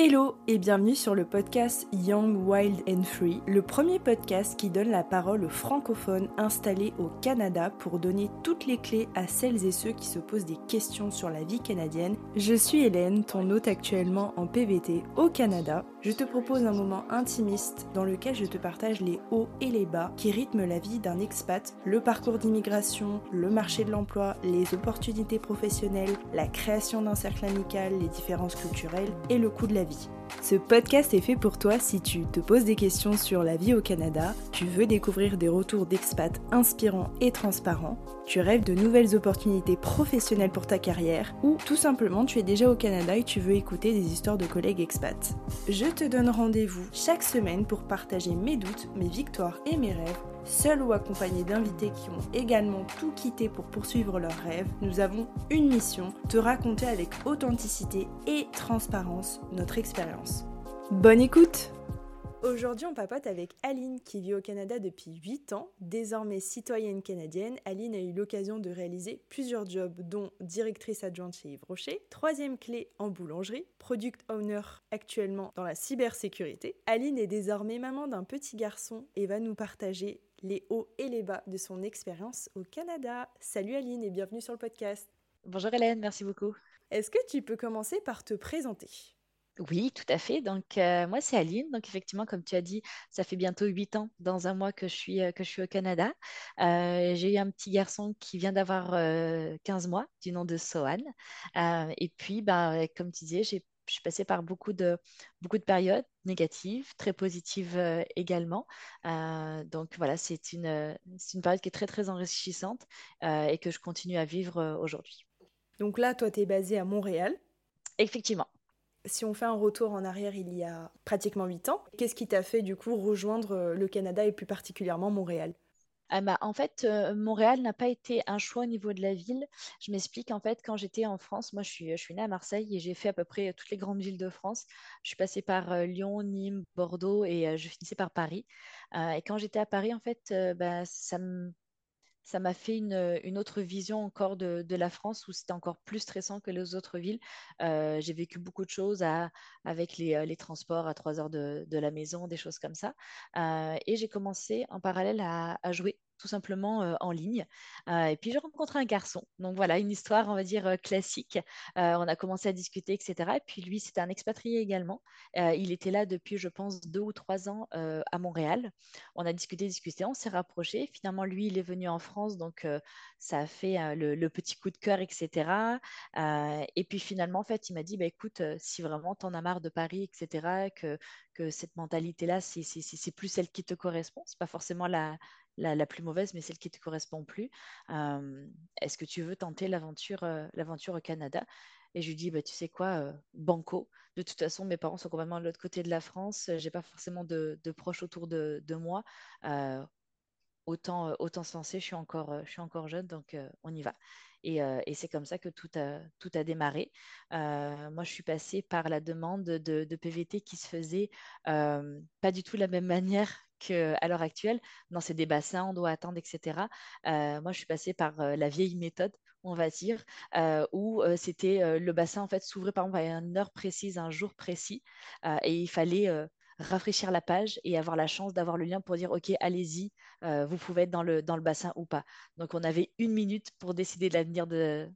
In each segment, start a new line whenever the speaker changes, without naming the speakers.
Hello et bienvenue sur le podcast Young, Wild and Free, le premier podcast qui donne la parole aux francophones installés au Canada pour donner toutes les clés à celles et ceux qui se posent des questions sur la vie canadienne. Je suis Hélène, ton hôte actuellement en PVT au Canada. Je te propose un moment intimiste dans lequel je te partage les hauts et les bas qui rythment la vie d'un expat, le parcours d'immigration, le marché de l'emploi, les opportunités professionnelles, la création d'un cercle amical, les différences culturelles et le coût de la vie. Ce podcast est fait pour toi si tu te poses des questions sur la vie au Canada, tu veux découvrir des retours d'expats inspirants et transparents, tu rêves de nouvelles opportunités professionnelles pour ta carrière, ou tout simplement tu es déjà au Canada et tu veux écouter des histoires de collègues expats. Je te donne rendez-vous chaque semaine pour partager mes doutes, mes victoires et mes rêves seul ou accompagné d'invités qui ont également tout quitté pour poursuivre leurs rêves, nous avons une mission, te raconter avec authenticité et transparence notre expérience. Bonne écoute Aujourd'hui, on papote avec Aline qui vit au Canada depuis 8 ans. Désormais citoyenne canadienne, Aline a eu l'occasion de réaliser plusieurs jobs, dont directrice adjointe chez Yves Rocher, troisième clé en boulangerie, product owner actuellement dans la cybersécurité. Aline est désormais maman d'un petit garçon et va nous partager les hauts et les bas de son expérience au Canada. Salut Aline et bienvenue sur le podcast.
Bonjour Hélène, merci beaucoup.
Est-ce que tu peux commencer par te présenter?
Oui, tout à fait. Donc, euh, moi, c'est Aline. Donc, effectivement, comme tu as dit, ça fait bientôt huit ans dans un mois que je suis, euh, que je suis au Canada. Euh, j'ai eu un petit garçon qui vient d'avoir 15 mois, du nom de Sohan. et puis, bah, comme tu disais, j'ai je suis passée par beaucoup de, beaucoup de périodes négatives, très positives également. donc voilà, c'est une, une période qui est très, très enrichissante et que je continue à vivre aujourd'hui.
Donc là, toi, tu es basée à Montréal.
Effectivement.
Si on fait un retour en arrière il y a pratiquement 8 ans, qu'est-ce qui t'a fait du coup rejoindre euh, le Canada et plus particulièrement Montréal?
Ah bah, en fait, Montréal n'a pas été un choix au niveau de la ville. Je m'explique, en fait, quand j'étais en France, moi je suis, je suis née à Marseille et j'ai fait à peu près toutes les grandes villes de France. Je suis passée par Lyon, Nîmes, Bordeaux et je finissais par Paris. et quand j'étais à Paris, en fait, bah, ça me ça m'a fait une, autre vision encore de, la France où c'était encore plus stressant que les autres villes. Euh, j'ai vécu beaucoup de choses avec les, transports à trois heures de, la maison, des choses comme ça. Euh, et j'ai commencé en parallèle à jouer tout simplement euh, en ligne. Euh, et puis j'ai rencontré un garçon. Donc voilà, une histoire, on va dire, euh, classique. on a commencé à discuter, etc. Et puis lui, c'était un expatrié également. il était là depuis, je pense, deux ou trois ans à Montréal. On a discuté, discuté, on s'est rapproché. Finalement, lui, il est venu en France, donc ça a fait le, petit coup de cœur, etc. et puis finalement, en fait, il m'a dit, bah, écoute, si vraiment tu en as marre de Paris, etc., que, que cette mentalité-là, c'est plus celle qui te correspond. C'est pas forcément la, la, plus mauvaise, mais celle qui ne te correspond plus. Est-ce que tu veux tenter l'aventure l'aventure au Canada? Et je lui dis, bah, tu sais quoi, banco. De toute façon, mes parents sont complètement de l'autre côté de la France. J'ai pas forcément de, proches autour de, moi. autant, autant se je suis encore, je suis encore jeune, donc on y va. Et, c'est comme ça que tout a, tout a démarré. moi, je suis passée par la demande de, de PVT qui se faisait pas du tout de la même manière à l'heure actuelle. Non, c'est des bassins, on doit attendre, etc. Euh, moi, je suis passée par euh, la vieille méthode, on va dire, euh, où c'était le bassin en fait s'ouvrait par exemple à une heure précise, un jour précis, et il fallait rafraîchir la page et avoir la chance d'avoir le lien pour dire ok allez-y vous pouvez être dans le, dans le bassin ou pas donc on avait une minute pour décider de l'avenir de,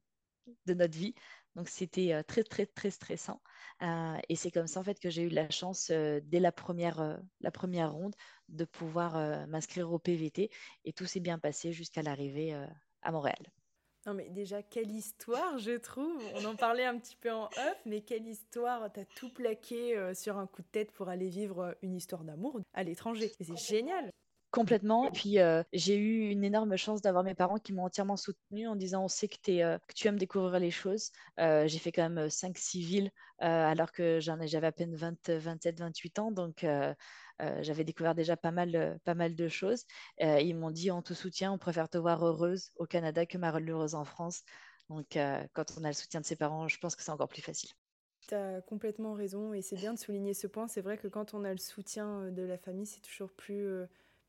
de notre vie donc c'était très très très stressant et c'est comme ça en fait que j'ai eu la chance dès la première, la première ronde de pouvoir m'inscrire au PVT et tout s'est bien passé jusqu'à l'arrivée à Montréal.
Non mais déjà quelle histoire je trouve. On en parlait un petit peu en off, mais quelle histoire. T'as tout plaqué sur un coup de tête pour aller vivre une histoire d'amour à l'étranger. C'est génial.
Complètement. Et puis, euh, j'ai eu une énorme chance d'avoir mes parents qui m'ont entièrement soutenue en disant on sait que, es, euh, que tu aimes découvrir les choses. Euh, j'ai fait quand même 5-6 villes alors que j'avais à peine 20, 27, 28 ans. Donc, j'avais découvert déjà pas mal, pas mal de choses. ils m'ont dit on te soutient, on préfère te voir heureuse au Canada que malheureuse en France. Donc, quand on a le soutien de ses parents, je pense que c'est encore plus facile.
Tu as complètement raison et c'est bien de souligner ce point. C'est vrai que quand on a le soutien de la famille, c'est toujours plus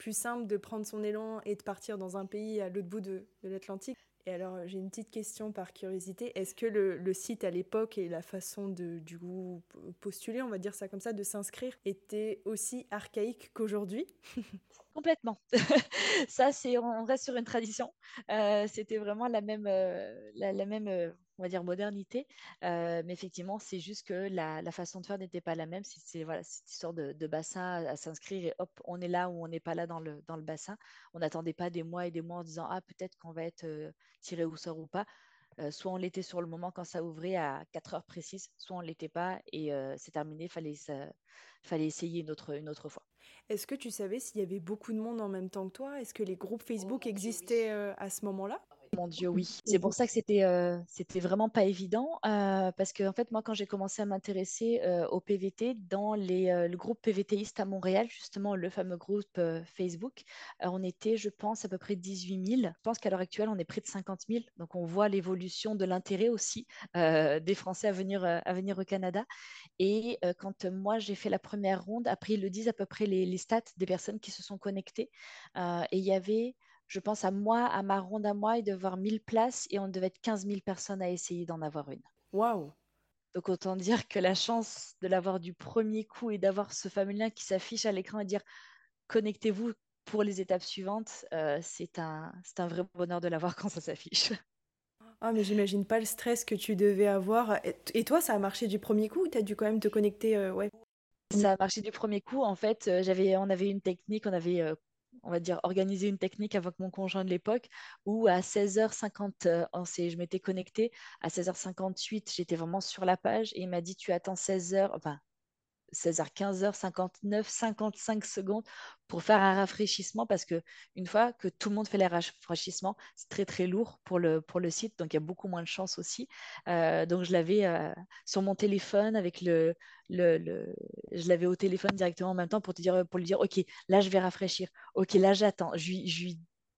plus simple de prendre son élan et de partir dans un pays à l'autre bout de, l'Atlantique. Et alors, j'ai une petite question par curiosité. Est-ce que le, site à l'époque et la façon de du coup postuler, on va dire ça comme ça, de s'inscrire, était aussi archaïque qu'aujourd'hui?
Complètement. ça, c'est on reste sur une tradition. Euh, c'était vraiment la même, euh, la, même euh, on va dire modernité. mais effectivement, c'est juste que la, façon de faire n'était pas la même. C'est voilà, cette histoire de, bassin à, s'inscrire et hop, on est là ou on n'est pas là dans le, dans le bassin. On n'attendait pas des mois et des mois en disant ah peut-être qu'on va être tiré au sort ou pas. soit on l'était sur le moment quand ça ouvrait à 4 heures précises, soit on l'était pas et c'est terminé. Fallait fallait essayer une autre, une autre fois.
Est-ce que tu savais s'il y avait beaucoup de monde en même temps que toi? Est-ce que les groupes Facebook oh existaient à ce moment-là?
Mon Dieu, oui. C'est pour ça que c'était euh, c'était vraiment pas évident euh, parce que en fait moi quand j'ai commencé à m'intéresser euh, au PVT dans les le groupe PVTiste à Montréal justement le fameux groupe Facebook, on était je pense à peu près 18 000. Je pense qu'à l'heure actuelle on est près de 50 000. Donc on voit l'évolution de l'intérêt aussi des Français à venir à venir au Canada. Et quand moi j'ai fait la première ronde, après ils le disent à peu près les, les stats des personnes qui se sont connectées et il y avait je pense à moi, à ma ronde à moi, il devait avoir 1000 places et on devait être 15 000 personnes à essayer d'en avoir une.
Waouh
Donc autant dire que la chance de l'avoir du premier coup et d'avoir ce fameux lien qui s'affiche à l'écran et dire connectez-vous pour les étapes suivantes, euh, c'est un, un vrai bonheur de l'avoir quand ça s'affiche.
Ah, mais j'imagine pas le stress que tu devais avoir. Et toi, ça a marché du premier coup ou tu as dû quand même te connecter euh, ouais?
Ça a marché du premier coup. En fait, euh, j'avais, on avait une technique, on avait on va dire, organiser une technique avec mon conjoint de l'époque où à 16h50, euh, je m'étais connectée, à 16h58, j'étais vraiment sur la page et il m'a dit tu attends 16h, enfin 16h, 15h, 59, 55 secondes pour faire un rafraîchissement parce que une fois que tout le monde fait les rafraîchissements, c'est très très lourd pour le, pour le site, donc il y a beaucoup moins de chance aussi. Euh, donc je l'avais euh, sur mon téléphone avec le, le, je l'avais au téléphone directement en même temps pour te dire pour lui dire ok là je vais rafraîchir, ok là j'attends, je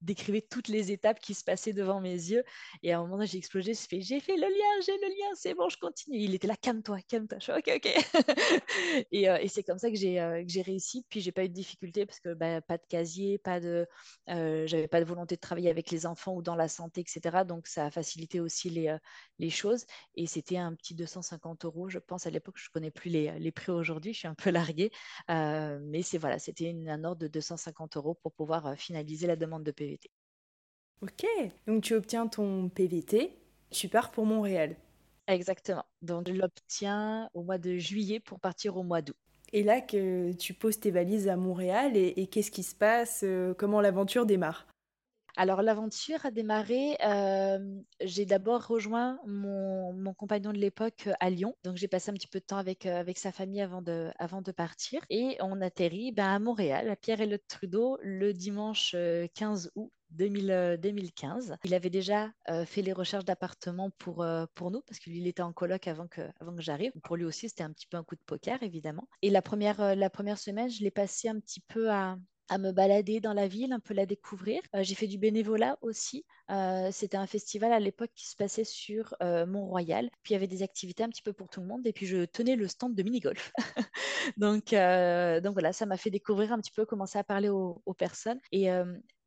décrivait toutes les étapes qui se passaient devant mes yeux. Et à un moment, j'ai explosé, j'ai fait, j'ai fait le lien, j'ai le lien, c'est bon, je continue. Il était là, calme-toi, calme-toi. Je suis ok, ok. et, euh, et c'est comme ça que j'ai euh, j'ai réussi. Puis j'ai pas eu de difficulté parce que bah, pas de casier, pas de, euh, j'avais pas de volonté de travailler avec les enfants ou dans la santé, etc. Donc ça a facilité aussi les, les choses. Et c'était un petit 250 euros, je pense à l'époque. Je connais plus les, les prix aujourd'hui, je suis un peu larguée. mais c'est voilà, c'était un ordre de 250 euros pour pouvoir finaliser la demande de PV.
Ok, donc tu obtiens ton PVT, tu pars pour Montréal.
Exactement. Donc je l'obtiens au mois de juillet pour partir au mois d'août.
Et là que tu poses tes valises à Montréal et, qu'est-ce qui se passe euh, Comment l'aventure démarre?
Alors l'aventure a démarré, euh, j'ai d'abord rejoint mon, compagnon de l'époque euh, à Lyon, donc j'ai passé un petit peu de temps avec, avec sa famille avant de, avant de partir et on atterrit ben, à Montréal, à Pierre et le Trudeau, le dimanche 15 août 2015. Euh, il avait déjà euh, fait les recherches d'appartements pour, euh, pour nous, parce qu'il était en coloc avant que, avant que j'arrive. Pour lui aussi, c'était un petit peu un coup de poker, évidemment. Et la première, la première semaine, je l'ai passé un petit peu à, à me balader dans la ville, un peu la découvrir. j'ai fait du bénévolat aussi. C'était un festival à l'époque qui se passait sur Mont-Royal. Puis il y avait des activités un petit peu pour tout le monde. Et puis je tenais le stand de mini-golf. donc, voilà, ça m'a fait découvrir un petit peu, commencer à parler aux, aux personnes. Et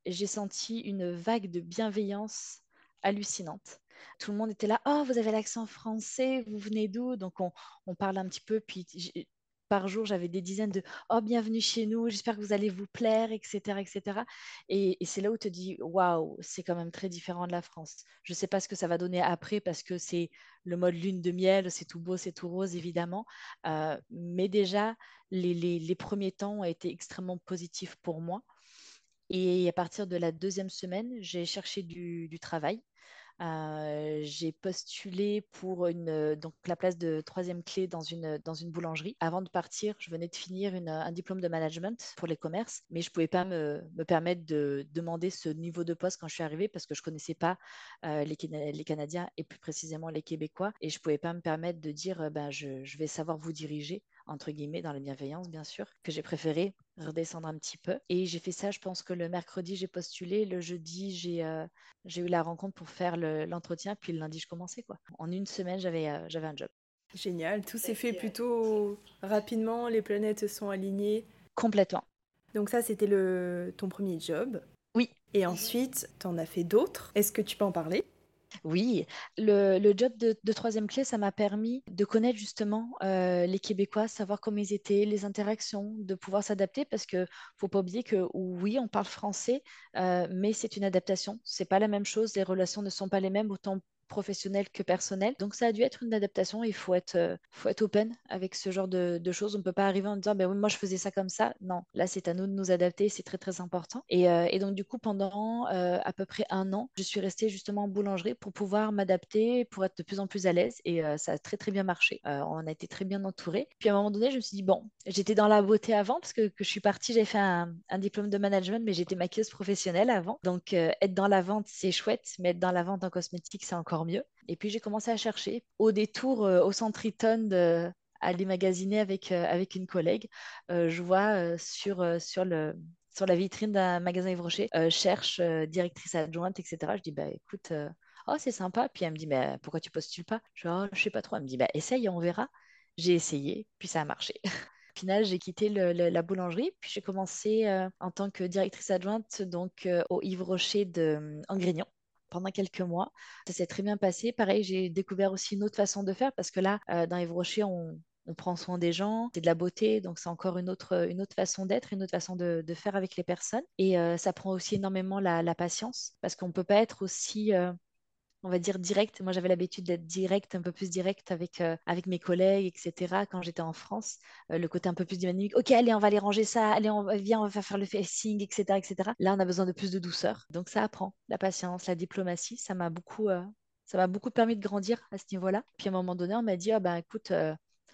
j'ai senti une vague de bienveillance hallucinante. Tout le monde était là, oh, vous avez l'accent français, vous venez d'où? Donc on, on, parle un petit peu, puis par jour, j'avais des dizaines de Oh, bienvenue chez nous, j'espère que vous allez vous plaire, etc. etc. Et, c'est là où tu te dis Waouh, c'est quand même très différent de la France. Je ne sais pas ce que ça va donner après parce que c'est le mode lune de miel, c'est tout beau, c'est tout rose, évidemment. Euh, mais déjà, les, les, les, premiers temps ont été extrêmement positifs pour moi. Et à partir de la deuxième semaine, j'ai cherché du, travail. Euh, j'ai postulé pour une, donc la place de troisième clé dans une, dans une boulangerie. Avant de partir, je venais de finir un diplôme de management pour les commerces, mais je ne pouvais pas me, me, permettre de demander ce niveau de poste quand je suis arrivée parce que je ne connaissais pas euh, les, les, Canadiens et plus précisément les Québécois. Et je ne pouvais pas me permettre de dire euh, ben, je vais savoir vous diriger entre guillemets, dans la bienveillance, bien sûr, que j'ai préféré redescendre un petit peu. Et j'ai fait ça, je pense que le mercredi, j'ai postulé, le jeudi, j'ai euh, j'ai eu la rencontre pour faire l'entretien, puis le lundi, je commençais. Quoi. En une semaine, j'avais euh, j'avais un job.
Génial, tout s'est fait plutôt rapidement, les planètes sont alignées.
Complètement.
Donc ça, c'était le ton premier job.
Oui,
Et ensuite, tu en as fait d'autres. Est-ce que tu peux en parler?
Oui, le, job de, troisième clé, ça m'a permis de connaître justement euh, les Québécois, savoir comment ils étaient, les interactions, de pouvoir s'adapter parce que faut pas oublier que oui, on parle français, euh, mais c'est une adaptation. C'est pas la même chose, les relations ne sont pas les mêmes autant professionnel que personnel. Donc ça a dû être une adaptation. Il faut être, euh, faut être open avec ce genre de, choses. On ne peut pas arriver en disant, ben moi je faisais ça comme ça. Non, là c'est à nous de nous adapter. C'est très très important. Et, euh, donc du coup, pendant euh, à peu près un an, je suis restée justement en boulangerie pour pouvoir m'adapter, pour être de plus en plus à l'aise. Et ça a très très bien marché. on a été très bien entourés. Puis à un moment donné, je me suis dit, bon, j'étais dans la beauté avant parce que, que je suis partie, j'ai fait un, un, diplôme de management, mais j'étais maquilleuse professionnelle avant. Donc être dans la vente, c'est chouette, mais être dans la vente en cosmétique, c'est encore mieux. Et puis j'ai commencé à chercher au détour euh, au centre Eaton à aller magasiner avec, euh, avec une collègue. Euh, je vois sur, sur, le, sur la vitrine d'un magasin Yves Rocher, cherche directrice adjointe, etc. Je dis, bah écoute, oh c'est sympa. Puis elle me dit, mais pourquoi tu postules pas? Je dis, oh, je sais pas trop. Elle me dit, bah essaye, on verra. J'ai essayé, puis ça a marché. Au final, j'ai quitté la boulangerie, puis j'ai commencé en tant que directrice adjointe donc au Yves Rocher de, pendant quelques mois. Ça s'est très bien passé. Pareil, j'ai découvert aussi une autre façon de faire parce que là, euh, dans Yves Rocher, on, prend soin des gens, c'est de la beauté, donc c'est encore une autre, une autre façon d'être, une autre façon de, faire avec les personnes. Et euh, ça prend aussi énormément la, patience parce qu'on ne peut pas être aussi euh, on va dire direct. Moi, j'avais l'habitude d'être direct, un peu plus direct avec, euh, avec mes collègues, etc. Quand j'étais en France, euh, le côté un peu plus dynamique. Ok, allez, on va aller ranger ça. Allez, on, viens, on va faire le facing, etc., etc. Là, on a besoin de plus de douceur. Donc, ça apprend la patience, la diplomatie. Ça m'a beaucoup, euh, ça m'a beaucoup permis de grandir à ce niveau-là. Puis à un moment donné, on m'a dit, ah ben écoute,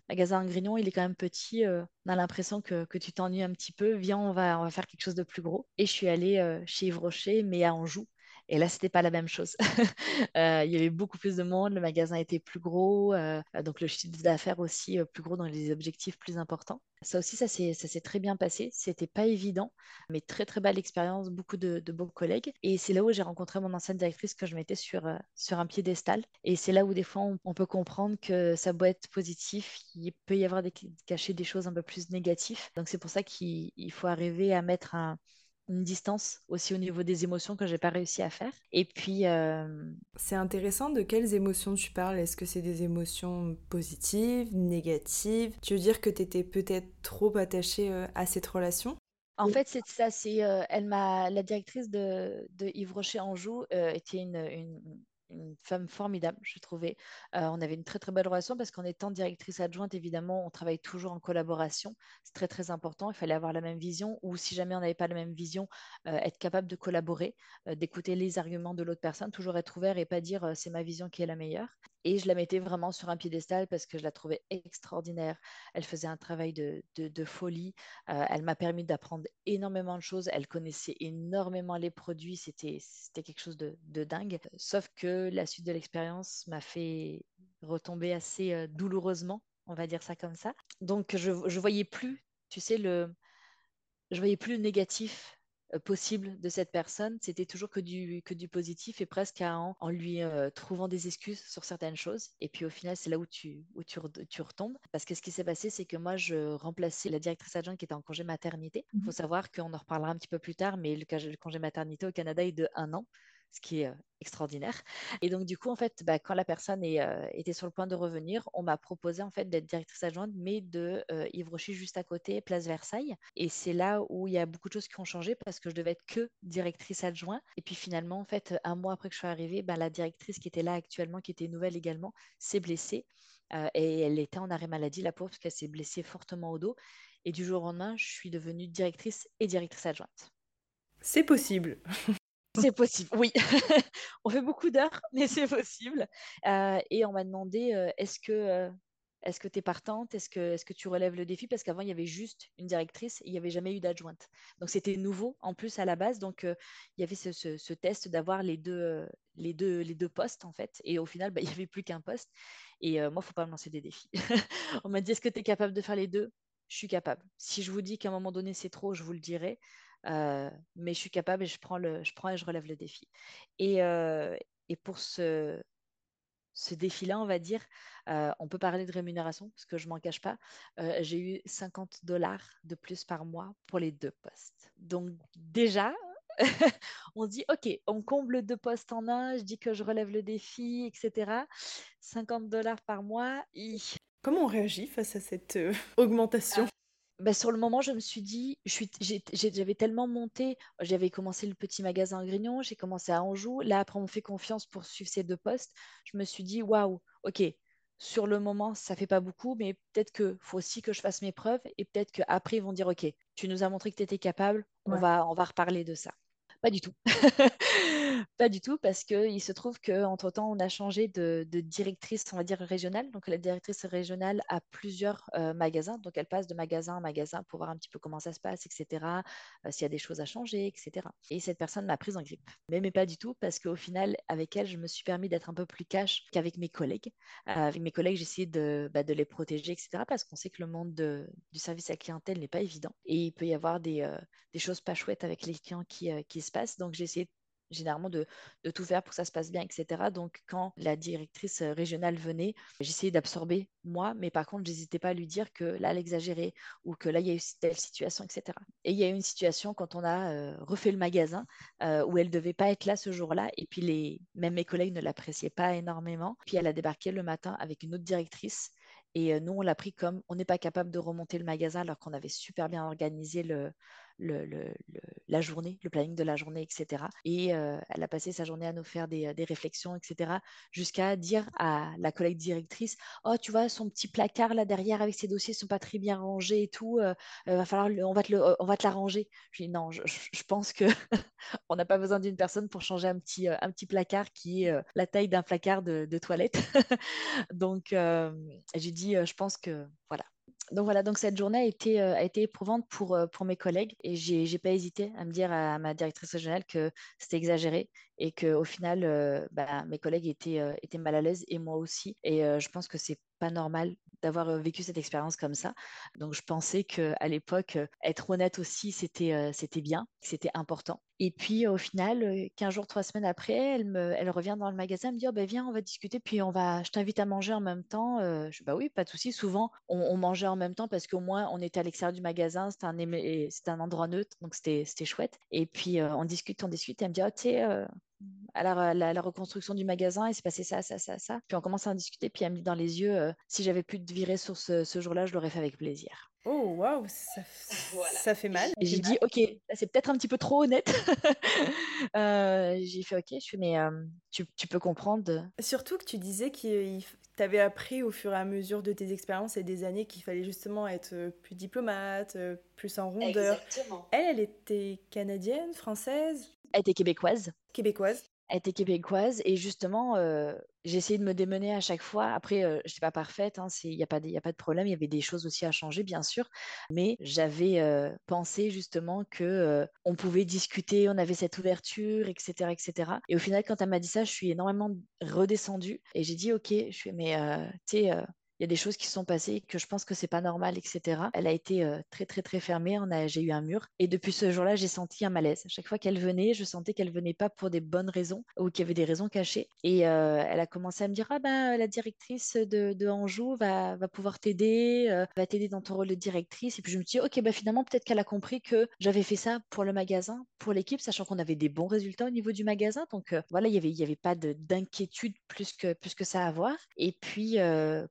magasin Grignon, il est quand même petit. on a l'impression que, tu t'ennuies un petit peu. Viens, on va, on va faire quelque chose de plus gros. Et je suis allée chez Yves Rocher, mais à Anjou. Et là, c'était pas la même chose. Euh, il y avait beaucoup plus de monde, le magasin était plus gros, euh, donc le chiffre d'affaires aussi euh, plus gros dans les objectifs plus importants. Ça aussi, ça s'est, très bien passé. C'était pas évident, mais très très belle expérience, beaucoup de, de beaux collègues. Et c'est là où j'ai rencontré mon ancienne directrice que je mettais sur, sur un piédestal. Et c'est là où des fois on, peut comprendre que ça doit être positif, il peut y avoir cacher des choses un peu plus négatives. Donc c'est pour ça qu'il faut arriver à mettre un, une distance aussi au niveau des émotions que j'ai pas réussi à faire. Et puis. Euh,
c'est intéressant de quelles émotions tu parles. Est-ce que c'est des émotions positives, négatives? Tu veux dire que tu étais peut-être trop attachée euh, à cette relation?
En fait, c'est ça. C'est euh, elle m'a la directrice de, de Yves Rocher Anjou était une, une femme formidable, je trouvais. Euh, on avait une très très belle relation parce qu'en étant directrice adjointe, évidemment, on travaille toujours en collaboration. C'est très très important. Il fallait avoir la même vision ou si jamais on n'avait pas la même vision, euh, être capable de collaborer, euh, d'écouter les arguments de l'autre personne, toujours être ouvert et pas dire c'est ma vision qui est la meilleure. Et je la mettais vraiment sur un piédestal parce que je la trouvais extraordinaire. Elle faisait un travail de, folie. elle m'a permis d'apprendre énormément de choses. Elle connaissait énormément les produits. C'était quelque chose de, de dingue. Sauf que la suite de l'expérience m'a fait retomber assez euh, douloureusement, on va dire ça comme ça. Donc je, je voyais plus, tu sais, le, je voyais plus le négatif euh, possible de cette personne. C'était toujours que du, que du positif et presque en, en lui euh, trouvant des excuses sur certaines choses. Et puis au final, c'est là où tu, où tu, tu, retombes. Parce que ce qui s'est passé, c'est que moi, je remplaçais la directrice adjointe qui était en congé maternité. Il faut mhm. savoir qu'on en reparlera un petit peu plus tard, mais le, le congé maternité au Canada est de un an ce qui est euh, extraordinaire. Et donc, du coup, en fait, bah, quand la personne euh, était sur le point de revenir, on m'a proposé en fait d'être directrice adjointe, mais de euh, Yves Rocher juste à côté, place Versailles. Et c'est là où il y a beaucoup de choses qui ont changé parce que je devais être que directrice adjointe. Et puis finalement, en fait, un mois après que je suis arrivée, bah, la directrice qui était là actuellement, qui était nouvelle également, s'est blessée. et elle était en arrêt maladie, la pauvre, parce qu'elle s'est blessée fortement au dos. Et du jour au lendemain, je suis devenue directrice et directrice adjointe.
C'est possible.
C'est possible, oui. on fait beaucoup d'heures, mais c'est possible. Euh, et on m'a demandé euh, est-ce que euh, que tu es partante? Est-ce que, est que tu relèves le défi? Parce qu'avant, il y avait juste une directrice et il n'y avait jamais eu d'adjointe. Donc, c'était nouveau en plus à la base. Donc, il y avait ce, test d'avoir les deux, les, deux, les deux postes, en fait. Et au final, bah, il n'y avait plus qu'un poste. Et moi, il ne faut pas me lancer des défis. On m'a dit est-ce que tu es capable de faire les deux? Je suis capable. Si je vous dis qu'à un moment donné, c'est trop, je vous le dirai. Euh, mais je suis capable et je prends, le, je prends et je relève le défi. Et, euh, pour ce, défi-là, on va dire, euh, on peut parler de rémunération, parce que je m'en cache pas. j'ai eu 50 dollars de plus par mois pour les deux postes. Donc déjà, on dit, OK, on comble deux postes en un, je dis que je relève le défi, etc. 50 dollars par mois.
Comment on réagit face à cette augmentation?
Bah, sur le moment, je me suis dit, j'avais tellement monté, j'avais commencé le petit magasin à Grignon, j'ai commencé à Anjou. Là, après, on me fait confiance pour suivre ces deux postes. Je me suis dit, waouh, ok, sur le moment, ça fait pas beaucoup, mais peut-être qu'il faut aussi que je fasse mes preuves et peut-être qu'après, ils vont dire, ok, tu nous as montré que tu étais capable, on, va, on va reparler de ça. Pas du tout. pas du tout, parce qu'il se trouve qu'entre-temps, on a changé de, directrice, on va dire, régionale. Donc, la directrice régionale a plusieurs euh, magasins. Donc, elle passe de magasin en magasin pour voir un petit peu comment ça se passe, etc. Euh, s'il y a des choses à changer, etc. Et cette personne m'a prise en grippe. Mais, pas du tout, parce qu'au final, avec elle, je me suis permis d'être un peu plus cash qu'avec mes collègues. Euh, avec mes collègues, essayé de, bah, de, les protéger, etc. Parce qu'on sait que le monde du service à clientèle n'est pas évident. Et il peut y avoir des, des choses pas chouettes avec les clients qui, qui se passent. Donc, j'ai essayé généralement de, tout faire pour que ça se passe bien, etc. Donc, quand la directrice euh, régionale venait, j'essayais d'absorber moi, mais par contre, n'hésitais pas à lui dire que là, elle exagérait ou que là, il y a eu telle situation, etc. Et il y a eu une situation quand on a euh, refait le magasin euh, où elle devait pas être là ce jour-là, et puis les, même mes collègues ne l'appréciaient pas énormément. Puis elle a débarqué le matin avec une autre directrice. Et nous, on l'a pris comme on n'est pas capable de remonter le magasin alors qu'on avait super bien organisé le, la journée, le planning de la journée, etc. Et euh, elle a passé sa journée à nous faire des, réflexions, etc. Jusqu'à dire à la collègue directrice, oh tu vois son petit placard là derrière avec ses dossiers sont pas très bien rangés et tout, euh, euh, va falloir, on va te on va te l'arranger. Je dis non, je, pense que on n'a pas besoin d'une personne pour changer un petit, un petit placard qui est la taille d'un placard de, de toilette. Donc j'ai dit, je pense que voilà, donc voilà, donc cette journée a été, euh, éprouvante pour, euh, pour mes collègues et j'ai pas hésité à me dire à ma directrice régionale que c'était exagéré et qu'au final, euh, bah, mes collègues étaient mal à l'aise et moi aussi. Et je pense que c'est normal d'avoir vécu cette expérience comme ça. Donc je pensais qu'à l'époque, être honnête aussi, c'était c'était bien, c'était important. Et puis au final, 15 jours, 3 semaines après, elle, me, elle revient dans le magasin, elle me dit oh, ben, viens, on va discuter, puis on va, je t'invite à manger en même temps. je bah oui, pas de souci. Souvent, on, mangeait en même temps parce qu'au moins on était à l'extérieur du magasin, c'était un, un endroit neutre, donc c'était chouette. Et puis on discute, on discute, et elle me dit oh, tu sais, à la, reconstruction du magasin, il s'est passé ça, ça, ça, ça. Puis on commence à en discuter, puis elle me dit dans les yeux, euh, si j'avais pu te virer sur ce, jour-là, je l'aurais fait avec plaisir.
Oh, waouh, ça, ça, fait mal.
Et j'ai dit, ok, c'est peut-être un petit peu trop honnête. euh, j'ai fait, ok, je fais, mais euh, tu, tu, peux comprendre.
Surtout que tu disais que tu avais appris au fur et à mesure de tes expériences et des années qu'il fallait justement être plus diplomate, plus en rondeur.
Exactement.
Elle, elle était canadienne, française?
Elle était québécoise.
Québécoise
elle était québécoise et justement, euh, j'ai essayé de me démener à chaque fois. Après, euh, je n'étais pas parfaite, hein, il n'y a, pas a pas de problème, il y avait des choses aussi à changer, bien sûr, mais j'avais euh, pensé justement que on pouvait discuter, on avait cette ouverture, etc., etc. Et au final, quand elle m'a dit ça, je suis énormément redescendue et j'ai dit, ok, je suis, mais tu sais, des choses qui sont passées que je pense que c'est pas normal, etc. Elle a été très très très fermée. J'ai eu un mur et depuis ce jour-là, j'ai senti un malaise. Chaque fois qu'elle venait, je sentais qu'elle venait pas pour des bonnes raisons ou qu'il y avait des raisons cachées. Et elle a commencé à me dire ah ben la directrice de, Anjou va, va pouvoir t'aider, va t'aider dans ton rôle de directrice. Et puis je me dit ok ben finalement peut-être qu'elle a compris que j'avais fait ça pour le magasin, pour l'équipe, sachant qu'on avait des bons résultats au niveau du magasin. Donc voilà, il y avait il y avait pas d'inquiétude plus que plus que ça à avoir. Et puis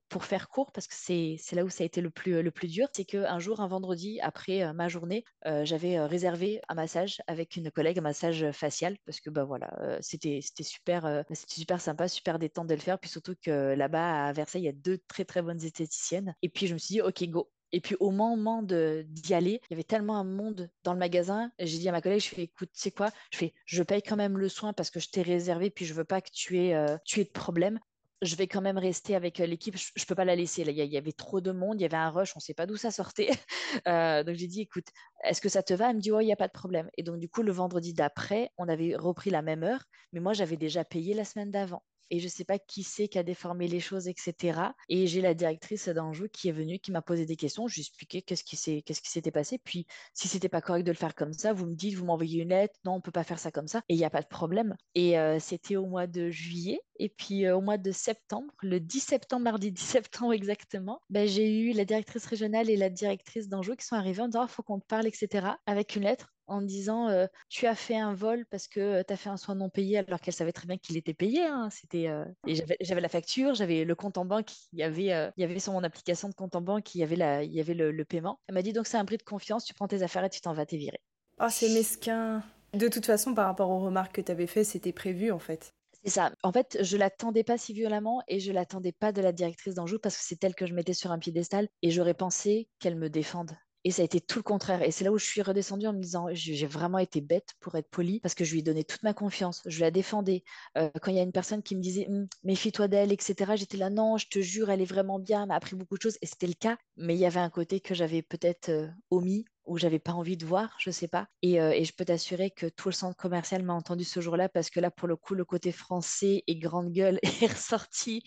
pour faire parce que c'est là où ça a été le plus, le plus dur. C'est qu'un jour, un vendredi, après euh, ma journée, euh, j'avais euh, réservé un massage avec une collègue, un massage facial, parce que bah, voilà, c'était super, c'était super sympa, super détente de le faire. Puis surtout que là-bas, à Versailles, il y a deux très très bonnes esthéticiennes. Et puis je me suis dit, ok, go, et puis au moment d'y aller, il y avait tellement un monde dans le magasin. J'ai dit à ma collègue, je fais, écoute, c'est quoi? Je fais, je paye quand même le soin parce que je t'ai réservé, puis je veux pas que tu aies, tu aies de problème je vais quand même rester avec euh, l'équipe. Je, ne peux pas la laisser. il y, avait trop de monde, il y avait un rush, on ne sait pas d'où ça sortait. Euh, donc j'ai dit, écoute, est-ce que ça te va? Elle me dit, oh, il n'y a pas de problème. Et donc du coup, le vendredi d'après, on avait repris la même heure, mais moi j'avais déjà payé la semaine d'avant et je ne sais pas qui c'est qui a déformé les choses, etc. Et j'ai la directrice d'Anjou qui est venue, qui m'a posé des questions. Je lui ai expliqué qu'est-ce qui s'était passé. Puis, si c'était pas correct de le faire comme ça, vous me dites, vous m'envoyez une lettre. Non, on peut pas faire ça comme ça. Et il n'y a pas de problème. Et euh, c'était au mois de juillet. Et puis, euh, au mois de septembre, le 10 septembre, mardi 10 septembre exactement, ben, j'ai eu la directrice régionale et la directrice d'Anjou qui sont arrivées en disant, il ah, faut qu'on te parle, etc. Avec une lettre en disant tu as fait un vol parce que tu as fait un soin non payé alors qu'elle savait très bien qu'il était payé. Hein. C'était, et j'avais la facture, j'avais le compte en banque, il y avait, il y avait sur mon application de compte en banque, il y avait, la, il y avait le, paiement. Elle m'a dit donc c'est un prix de confiance, tu prends tes affaires et tu t'en vas, t'es viré.
Oh, c'est mesquin. De toute façon, par rapport aux remarques que tu avais faites, c'était prévu en fait.
C'est ça. En fait, je l'attendais pas si violemment et je l'attendais pas de la directrice d'Anjou parce que c'est elle que je mettais sur un piédestal et j'aurais pensé qu'elle me défende. Et ça a été tout le contraire. Et c'est là où je suis redescendue en me disant, j'ai vraiment été bête pour être polie parce que je lui ai donné toute ma confiance. Je la défendais. Euh, quand il y a une personne qui me disait, hum, méfie-toi d'elle, etc., j'étais là, non, je te jure, elle est vraiment bien, elle m'a appris beaucoup de choses. Et c'était le cas. Mais il y avait un côté que j'avais peut-être euh, omis ou j'avais pas envie de voir, je sais pas. Et, euh, et je peux t'assurer que tout le centre commercial m'a entendu ce jour-là parce que là, pour le coup, le côté français et grande gueule est ressorti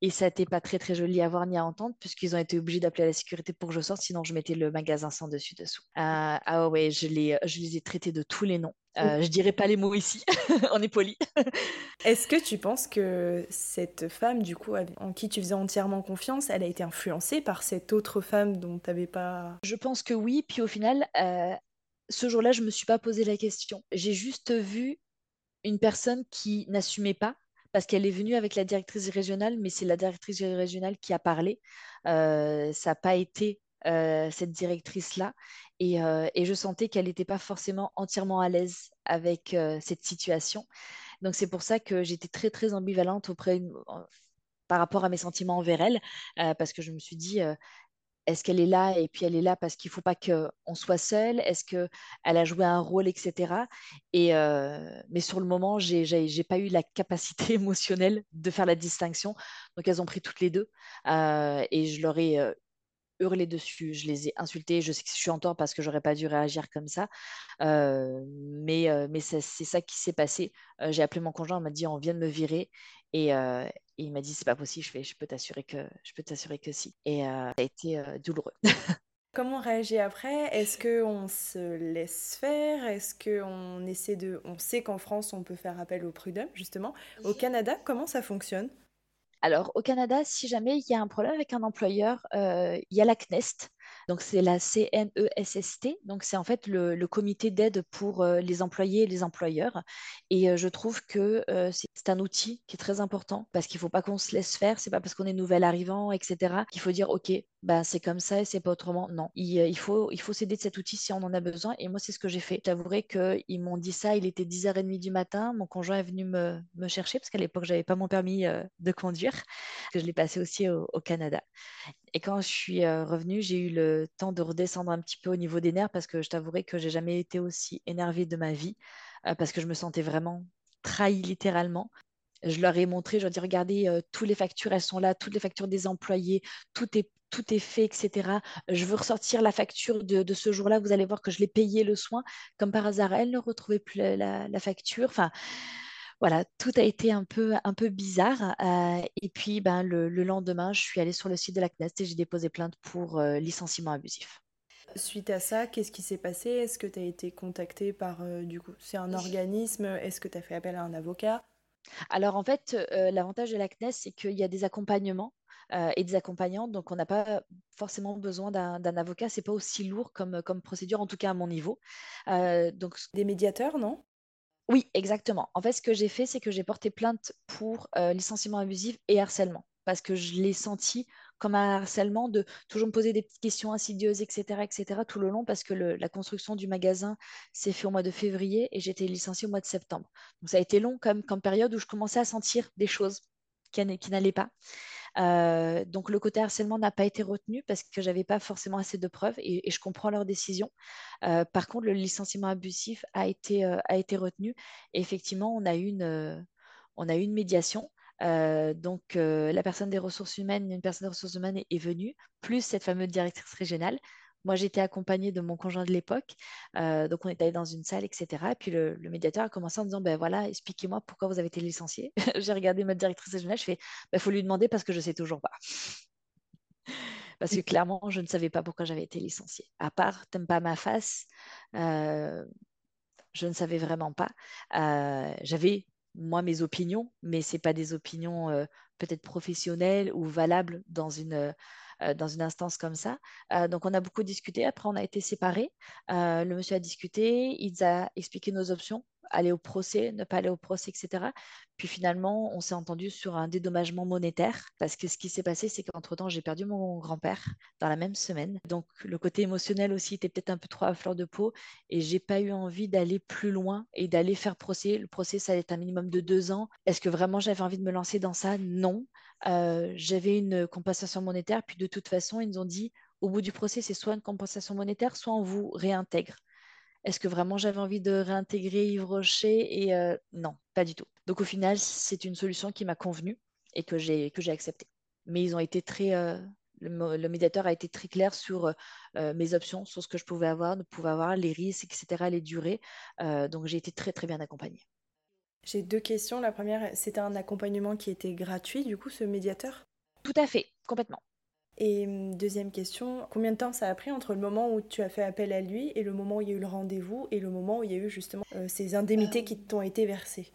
et ça n'était pas très très joli à voir ni à entendre puisqu'ils ont été obligés d'appeler la sécurité pour que je sorte, sinon je mettais le magasin sans dessus dessous. ah, ah ouais, je les, je les ai traités de tous les noms. Euh, je dirais pas les mots ici, on est poli.
Est-ce que tu penses que cette femme, du coup, en qui tu faisais entièrement confiance, elle a été influencée par cette autre femme dont tu n'avais pas...
Je pense que oui, puis au final, euh, ce jour-là, je ne me suis pas posé la question. J'ai juste vu une personne qui n'assumait pas, parce qu'elle est venue avec la directrice régionale, mais c'est la directrice régionale qui a parlé. Euh, ça n'a pas été euh, cette directrice-là. Euh, et, je sentais qu'elle n'était pas forcément entièrement à l'aise avec euh, cette situation. Donc c'est pour ça que j'étais très très ambivalente auprès par rapport à mes sentiments envers elle, parce que je me suis dit, est-ce qu'elle est là? Et puis elle est là parce qu'il ne faut pas qu'on soit seul Est-ce qu'elle a joué un rôle, etc. Et, mais sur le moment, je n'ai pas eu la capacité émotionnelle de faire la distinction. Donc elles ont pris toutes les deux et je leur ai hurlé dessus, je les ai insultés. Je sais que je suis en tort parce que j'aurais pas dû réagir comme ça. Euh, mais euh, mais c'est ça qui s'est passé. Euh, j'ai appelé mon conjoint, il m'a dit on vient de me virer. Et, il m'a dit c'est pas possible. Je fais je peux t'assurer que je peux t'assurer que si. Et ça a été douloureux.
Comment on réagit après? Est-ce qu'on se laisse faire? Est-ce qu'on essaie de... On sait qu'en France, on peut faire appel au prud'homme, justement. Au Canada, comment ça fonctionne?
Alors, au Canada, si jamais il y a un problème avec un employeur, euh, il y a la CNEST, donc c'est la CNESST, donc c'est en fait le, comité d'aide pour euh, les employés et les employeurs. Et euh, je trouve que c'est un outil qui est très important parce qu'il ne faut pas qu'on se laisse faire, c'est pas parce qu'on est nouvel arrivant, etc., qu'il faut dire ok, bah, c'est comme ça et c'est pas autrement. Non, il, faut, s'aider de cet outil si on en a besoin. Et moi, c'est ce que j'ai fait. J'avouerai qu'ils m'ont dit ça, il était 10h30 du matin, mon conjoint est venu me, me chercher parce qu'à l'époque, j'avais pas mon permis de conduire que je l'ai passé aussi au, Canada. Et quand je suis euh, revenue, j'ai eu le temps de redescendre un petit peu au niveau des nerfs parce que je t'avouerai que j'ai jamais été aussi énervée de ma vie euh, parce que je me sentais vraiment trahie littéralement. Je leur ai montré, je leur ai dit, regardez, euh, toutes les factures, elles sont là, toutes les factures des employés, tout est, tout est fait, etc. Je veux ressortir la facture de, ce jour-là, vous allez voir que je l'ai payé le soin. Comme par hasard, elle ne retrouvait plus la, la facture. Enfin, voilà, tout a été un peu, un peu bizarre. Euh, et puis, ben, le, lendemain, je suis allée sur le site de la CNEST et j'ai déposé plainte pour euh, licenciement abusif.
Suite à ça, qu'est-ce qui s'est passé? Est-ce que tu as été contactée par, euh, du coup, c'est un organisme Est-ce que tu as fait appel à un avocat?
Alors, en fait, l'avantage de la CNES, c'est qu'il y a des accompagnements et des accompagnants. Donc, on n'a pas forcément besoin d'un avocat. C'est pas aussi lourd comme, comme procédure, en tout cas à mon niveau.
donc, des médiateurs, non?
Oui, exactement. En fait, ce que j'ai fait, c'est que j'ai porté plainte pour euh, licenciement abusif et harcèlement, parce que je l'ai senti comme un harcèlement de toujours me poser des petites questions insidieuses, etc., etc., tout le long, parce que la construction du magasin s'est fait au mois de février et j'étais licenciée au mois de septembre. Donc ça a été long comme, période où je commençais à sentir des choses qui n'allaient pas. Euh, donc le côté harcèlement n'a pas été retenu parce que j'avais pas forcément assez de preuves et, je comprends leur décision. Euh, par contre, le licenciement abusif a été, euh, a été retenu. Et effectivement, on a eu une, on a une médiation. donc la personne des ressources humaines, une personne des ressources humaines est venue, plus cette fameuse directrice régionale. Moi, j'étais accompagnée de mon conjoint de l'époque. Euh, donc, on était allé dans une salle, etc. Et puis, le, médiateur a commencé en disant Ben voilà, expliquez-moi pourquoi vous avez été licencié. J'ai regardé ma directrice régionale. Je fais Il ben, faut lui demander parce que je ne sais toujours pas. parce que clairement, je ne savais pas pourquoi j'avais été licenciée. À part, t'aimes pas ma face, euh, je ne savais vraiment pas. Euh, j'avais moi mes opinions, mais ce pas des opinions peut-être professionnelles ou valables dans une dans une instance comme ça. donc, on a beaucoup discuté. Après, on a été séparés. le monsieur a discuté, il a expliqué nos options aller au procès, ne pas aller au procès, etc. Puis finalement, on s'est entendu sur un dédommagement monétaire parce que ce qui s'est passé, c'est qu'entre-temps, j'ai perdu mon grand-père dans la même semaine. Donc le côté émotionnel aussi était peut-être un peu trop à fleur de peau et j'ai pas eu envie d'aller plus loin et d'aller faire procès. Le procès, ça allait être un minimum de deux ans. Est-ce que vraiment j'avais envie de me lancer dans ça? Non. Euh, j'avais une compensation monétaire, puis de toute façon, ils nous ont dit au bout du procès, c'est soit une compensation monétaire, soit on vous réintègre. Est-ce que vraiment j'avais envie de réintégrer Yves Rocher Et euh, non, pas du tout. Donc au final, c'est une solution qui m'a convenu et que j'ai acceptée. Mais ils ont été très euh, le, médiateur a été très clair sur mes options, sur ce que je pouvais avoir, ne pouvais avoir, les risques, etc., les durées. donc j'ai été très très bien accompagnée.
J'ai deux questions. La première, c'était un accompagnement qui était gratuit, du coup, ce médiateur?
Tout à fait, complètement.
Et hum, deuxième question, combien de temps ça a pris entre le moment où tu as fait appel à lui et le moment où il y a eu le rendez-vous et le moment où il y a eu justement euh, ces indemnités qui t'ont été versées?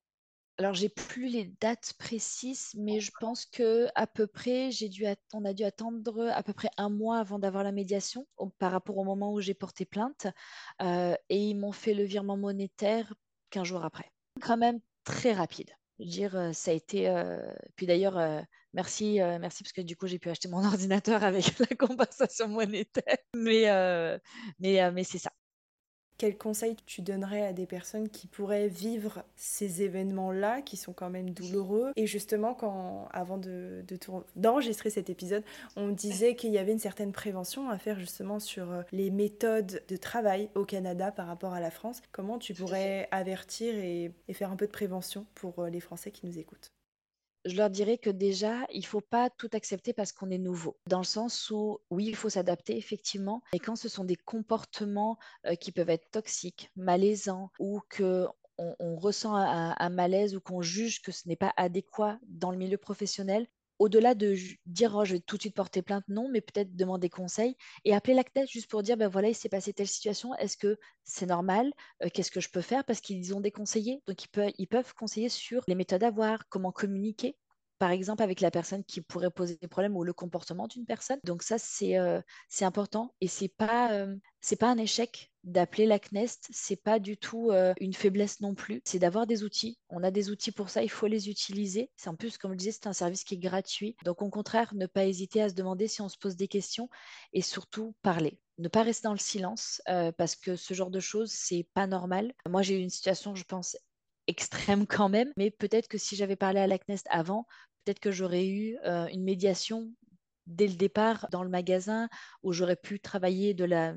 Alors j'ai plus les dates précises, mais je pense que à peu près, j'ai dû on a dû attendre à peu près un mois avant d'avoir la médiation par rapport au moment où j'ai porté plainte, euh, et ils m'ont fait le virement monétaire 15 jours après. Quand même très rapide. Je veux dire, euh, ça a été. Puis d'ailleurs, Merci, euh, merci parce que du coup j'ai pu acheter mon ordinateur avec la compensation monétaire. Mais, euh, euh, mais c'est ça.
Quel conseil tu donnerais à des personnes qui pourraient vivre ces événements-là, qui sont quand même douloureux? Et justement, quand, avant de, d'enregistrer cet épisode, on disait qu'il y avait une certaine prévention à faire justement sur les méthodes de travail au Canada par rapport à la France. Comment tu pourrais avertir et faire un peu de prévention pour les Français qui nous écoutent?
Je leur dirais que déjà, il ne faut pas tout accepter parce qu'on est nouveau. Dans le sens où, oui, il faut s'adapter, effectivement, mais quand ce sont des comportements euh, qui peuvent être toxiques, malaisants, ou que on, ressent un, malaise ou qu'on juge que ce n'est pas adéquat dans le milieu professionnel, au-delà de dire oh, je vais tout de suite porter plainte, non, mais peut-être demander conseil et appeler la CNES juste pour dire ben voilà, il s'est passé telle situation, est-ce que c'est normal euh, Qu'est-ce que je peux faire? Parce qu'ils ont des conseillers, donc ils peuvent, ils peuvent conseiller sur les méthodes à voir, comment communiquer par exemple avec la personne qui pourrait poser des problèmes ou le comportement d'une personne. Donc ça, c'est euh, important et c'est pas, euh, pas un échec d'appeler la CNEST, c'est pas du tout euh, une faiblesse non plus, c'est d'avoir des outils. On a des outils pour ça, il faut les utiliser. C'est en plus, comme je disais, c'est un service qui est gratuit. Donc au contraire, ne pas hésiter à se demander si on se pose des questions et surtout parler. Ne pas rester dans le silence parce que ce genre de choses, c'est pas normal. Moi, j'ai eu une situation, je pense, extrême quand même, mais peut-être que si j'avais parlé à la CNEST avant, peut-être que j'aurais eu euh, une médiation dès le départ dans le magasin où j'aurais pu travailler de la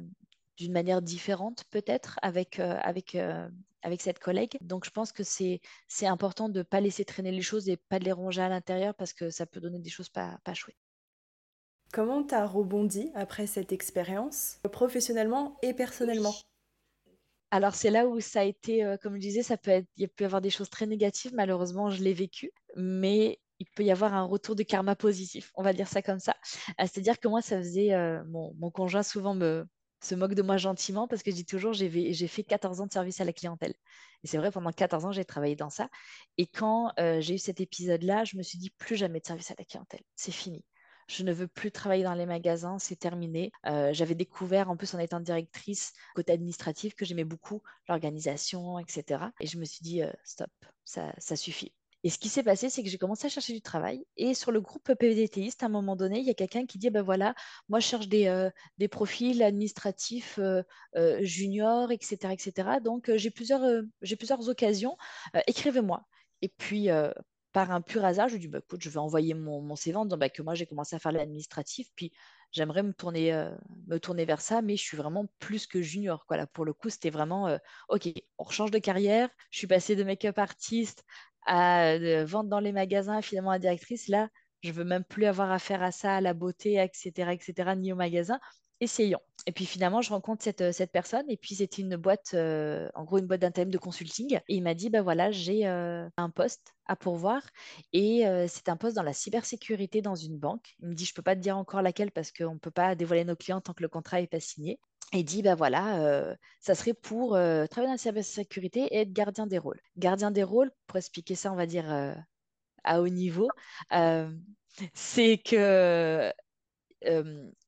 d'une manière différente peut-être avec, euh, avec, euh, avec cette collègue. Donc je pense que c'est, c'est important de ne pas laisser traîner les choses et pas de les ronger à l'intérieur parce que ça peut donner des choses pas, pas chouettes.
Comment tu as rebondi après cette expérience, professionnellement et personnellement?
Alors c'est là où ça a été, euh, comme je disais, ça peut être, il peut y avoir des choses très négatives. Malheureusement, je l'ai vécu, mais il peut y avoir un retour de karma positif. On va dire ça comme ça. Euh, c'est-à-dire que moi, ça faisait, euh, mon, conjoint souvent me se moque de moi gentiment parce que je dis toujours, j'ai fait 14 ans de service à la clientèle. Et c'est vrai, pendant 14 ans, j'ai travaillé dans ça. Et quand j'ai eu cet épisode-là, je me suis dit, plus jamais de service à la clientèle. C'est fini je ne veux plus travailler dans les magasins, c'est terminé. Euh, j'avais découvert, en plus en étant directrice côté administratif, que j'aimais beaucoup l'organisation, etc. Et je me suis dit, euh, stop, ça, suffit. Et ce qui s'est passé, c'est que j'ai commencé à chercher du travail. Et sur le groupe PVDTiste, à un moment donné, il y a quelqu'un qui dit, ben voilà, moi je cherche des, euh, profils administratifs juniors, etc., etc. Donc j'ai plusieurs, plusieurs occasions. Écrivez-moi. Et puis, par un pur hasard, je lui dis, bah, écoute, je vais envoyer mon, mon CV en bah, moi, j'ai commencé à faire l'administratif, puis j'aimerais me tourner, euh, me tourner vers ça, mais je suis vraiment plus que junior. Quoi. Pour le coup, c'était vraiment, euh, OK, on change de carrière. Je suis passée de make-up artiste à vendre dans les magasins, finalement à directrice. Là, je veux même plus avoir affaire à ça, à la beauté, etc., etc., ni au magasin essayons. Et puis finalement, je rencontre cette, euh, personne et puis c'était une boîte, euh, en gros une boîte d'intérim de consulting. Et il m'a dit, ben voilà, j'ai euh, un poste à pourvoir et c'est un poste dans la cybersécurité dans une banque. Il me dit, je peux pas te dire encore laquelle parce qu'on ne peut pas dévoiler nos clients tant que le contrat n'est pas signé. Et dit, ben voilà, ça serait pour travailler dans la cybersécurité et être gardien des rôles. Gardien des rôles, pour expliquer ça, on va dire à haut niveau, c'est que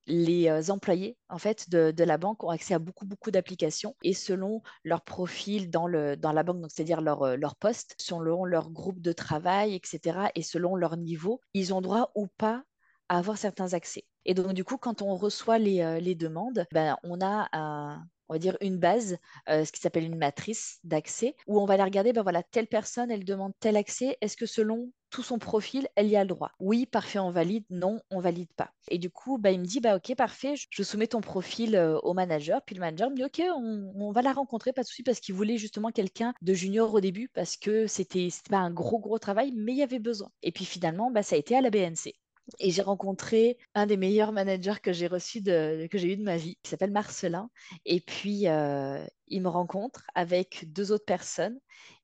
les employés en fait de, la banque ont accès à beaucoup beaucoup d'applications et selon leur profil dans, le, dans la banque, donc c'est-à-dire leur, leur poste, selon leur groupe de travail, etc. et selon leur niveau, ils ont droit ou pas à avoir certains accès. Et donc du coup, quand on reçoit les, les demandes, ben, on a un, on va dire une base, euh, ce qui s'appelle une matrice d'accès, où on va aller regarder, ben voilà, telle personne, elle demande tel accès, est-ce que selon tout son profil, elle y a le droit? Oui, parfait, on valide, non, on valide pas. Et du coup, bah, il me dit, bah, ok, parfait, je soumets ton profil euh, au manager, puis le manager me dit, ok, on, va la rencontrer, pas de souci, parce qu'il voulait justement quelqu'un de junior au début, parce que c'était pas un gros, gros travail, mais il y avait besoin. Et puis finalement, bah, ça a été à la BNC. Et j'ai rencontré un des meilleurs managers que j'ai reçu que j'ai eu de ma vie, qui s'appelle Marcelin. Et puis, euh, il me rencontre avec deux autres personnes.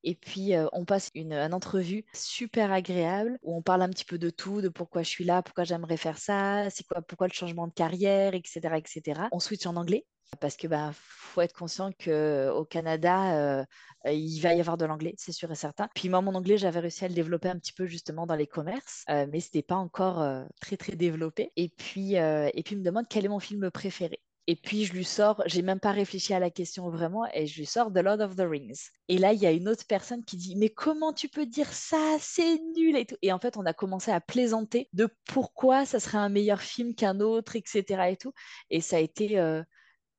Et puis, euh, on passe une, entrevue super agréable où on parle un petit peu de tout, de pourquoi je suis là, pourquoi j'aimerais faire ça, c'est quoi, pourquoi le changement de carrière, etc., etc. On switch en anglais parce que bah faut être conscient que au Canada euh, il va y avoir de l'anglais c'est sûr et certain puis moi mon anglais j'avais réussi à le développer un petit peu justement dans les commerces euh, mais c'était pas encore euh, très très développé et puis et puis il me demande quel est mon film préféré et puis je lui sors, j'ai même pas réfléchi à la question vraiment, et je lui sors The Lord of the Rings. Et là, il y a une autre personne qui dit Mais comment tu peux dire ça? C'est nul et tout. Et en fait, on a commencé à plaisanter de pourquoi ça serait un meilleur film qu'un autre, etc. Et tout. Et ça a été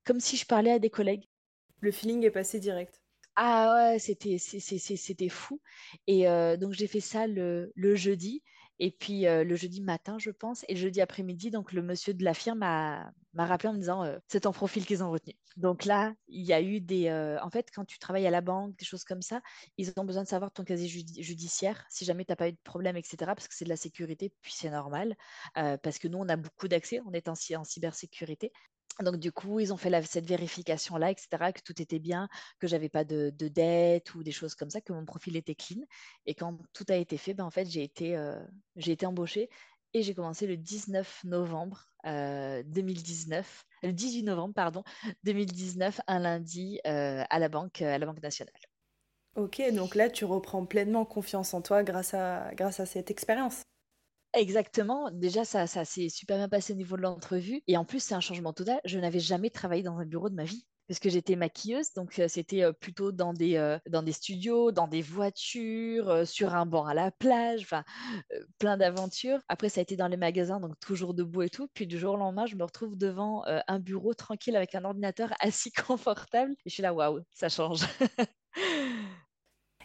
comme si je parlais à des collègues.
Le feeling est passé direct.
Ah ouais, c'était, c'était fou. Et euh, donc j'ai fait ça le, jeudi, et puis euh, le jeudi matin, je pense, et le jeudi après-midi, donc le monsieur de la firme m'a, rappelé en me disant euh, c'est ton profil qu'ils ont retenu. Donc là, il y a eu des. en fait, quand tu travailles à la banque, des choses comme ça, ils ont besoin de savoir ton casier judiciaire, si jamais tu n'as pas eu de problème, etc., parce que c'est de la sécurité, puis c'est normal, parce que nous, on a beaucoup d'accès, on est en cybersécurité. Donc, du coup, ils ont fait cette vérification-là, etc., que tout était bien, que j'avais pas de, de, dette ou des choses comme ça, que mon profil était clean. Et quand tout a été fait, ben, en fait, j'ai été, euh, été embauchée et j'ai commencé le 19 novembre 2019, euh, le 18 novembre, pardon, 2019, un lundi euh, à la banque, à la Banque nationale.
Ok, donc là, tu reprends pleinement confiance en toi grâce à cette expérience.
Exactement. Déjà, ça, ça s'est super bien passé au niveau de l'entrevue. Et en plus, c'est un changement total. Je n'avais jamais travaillé dans un bureau de ma vie parce que j'étais maquilleuse, donc c'était plutôt dans des, studios, dans des voitures, sur un banc à la plage, plein d'aventures. Après, ça a été dans les magasins, donc toujours debout et tout. Puis du jour au lendemain, je me retrouve devant un bureau tranquille avec un ordinateur assis confortable. Et je suis là, waouh, ça change.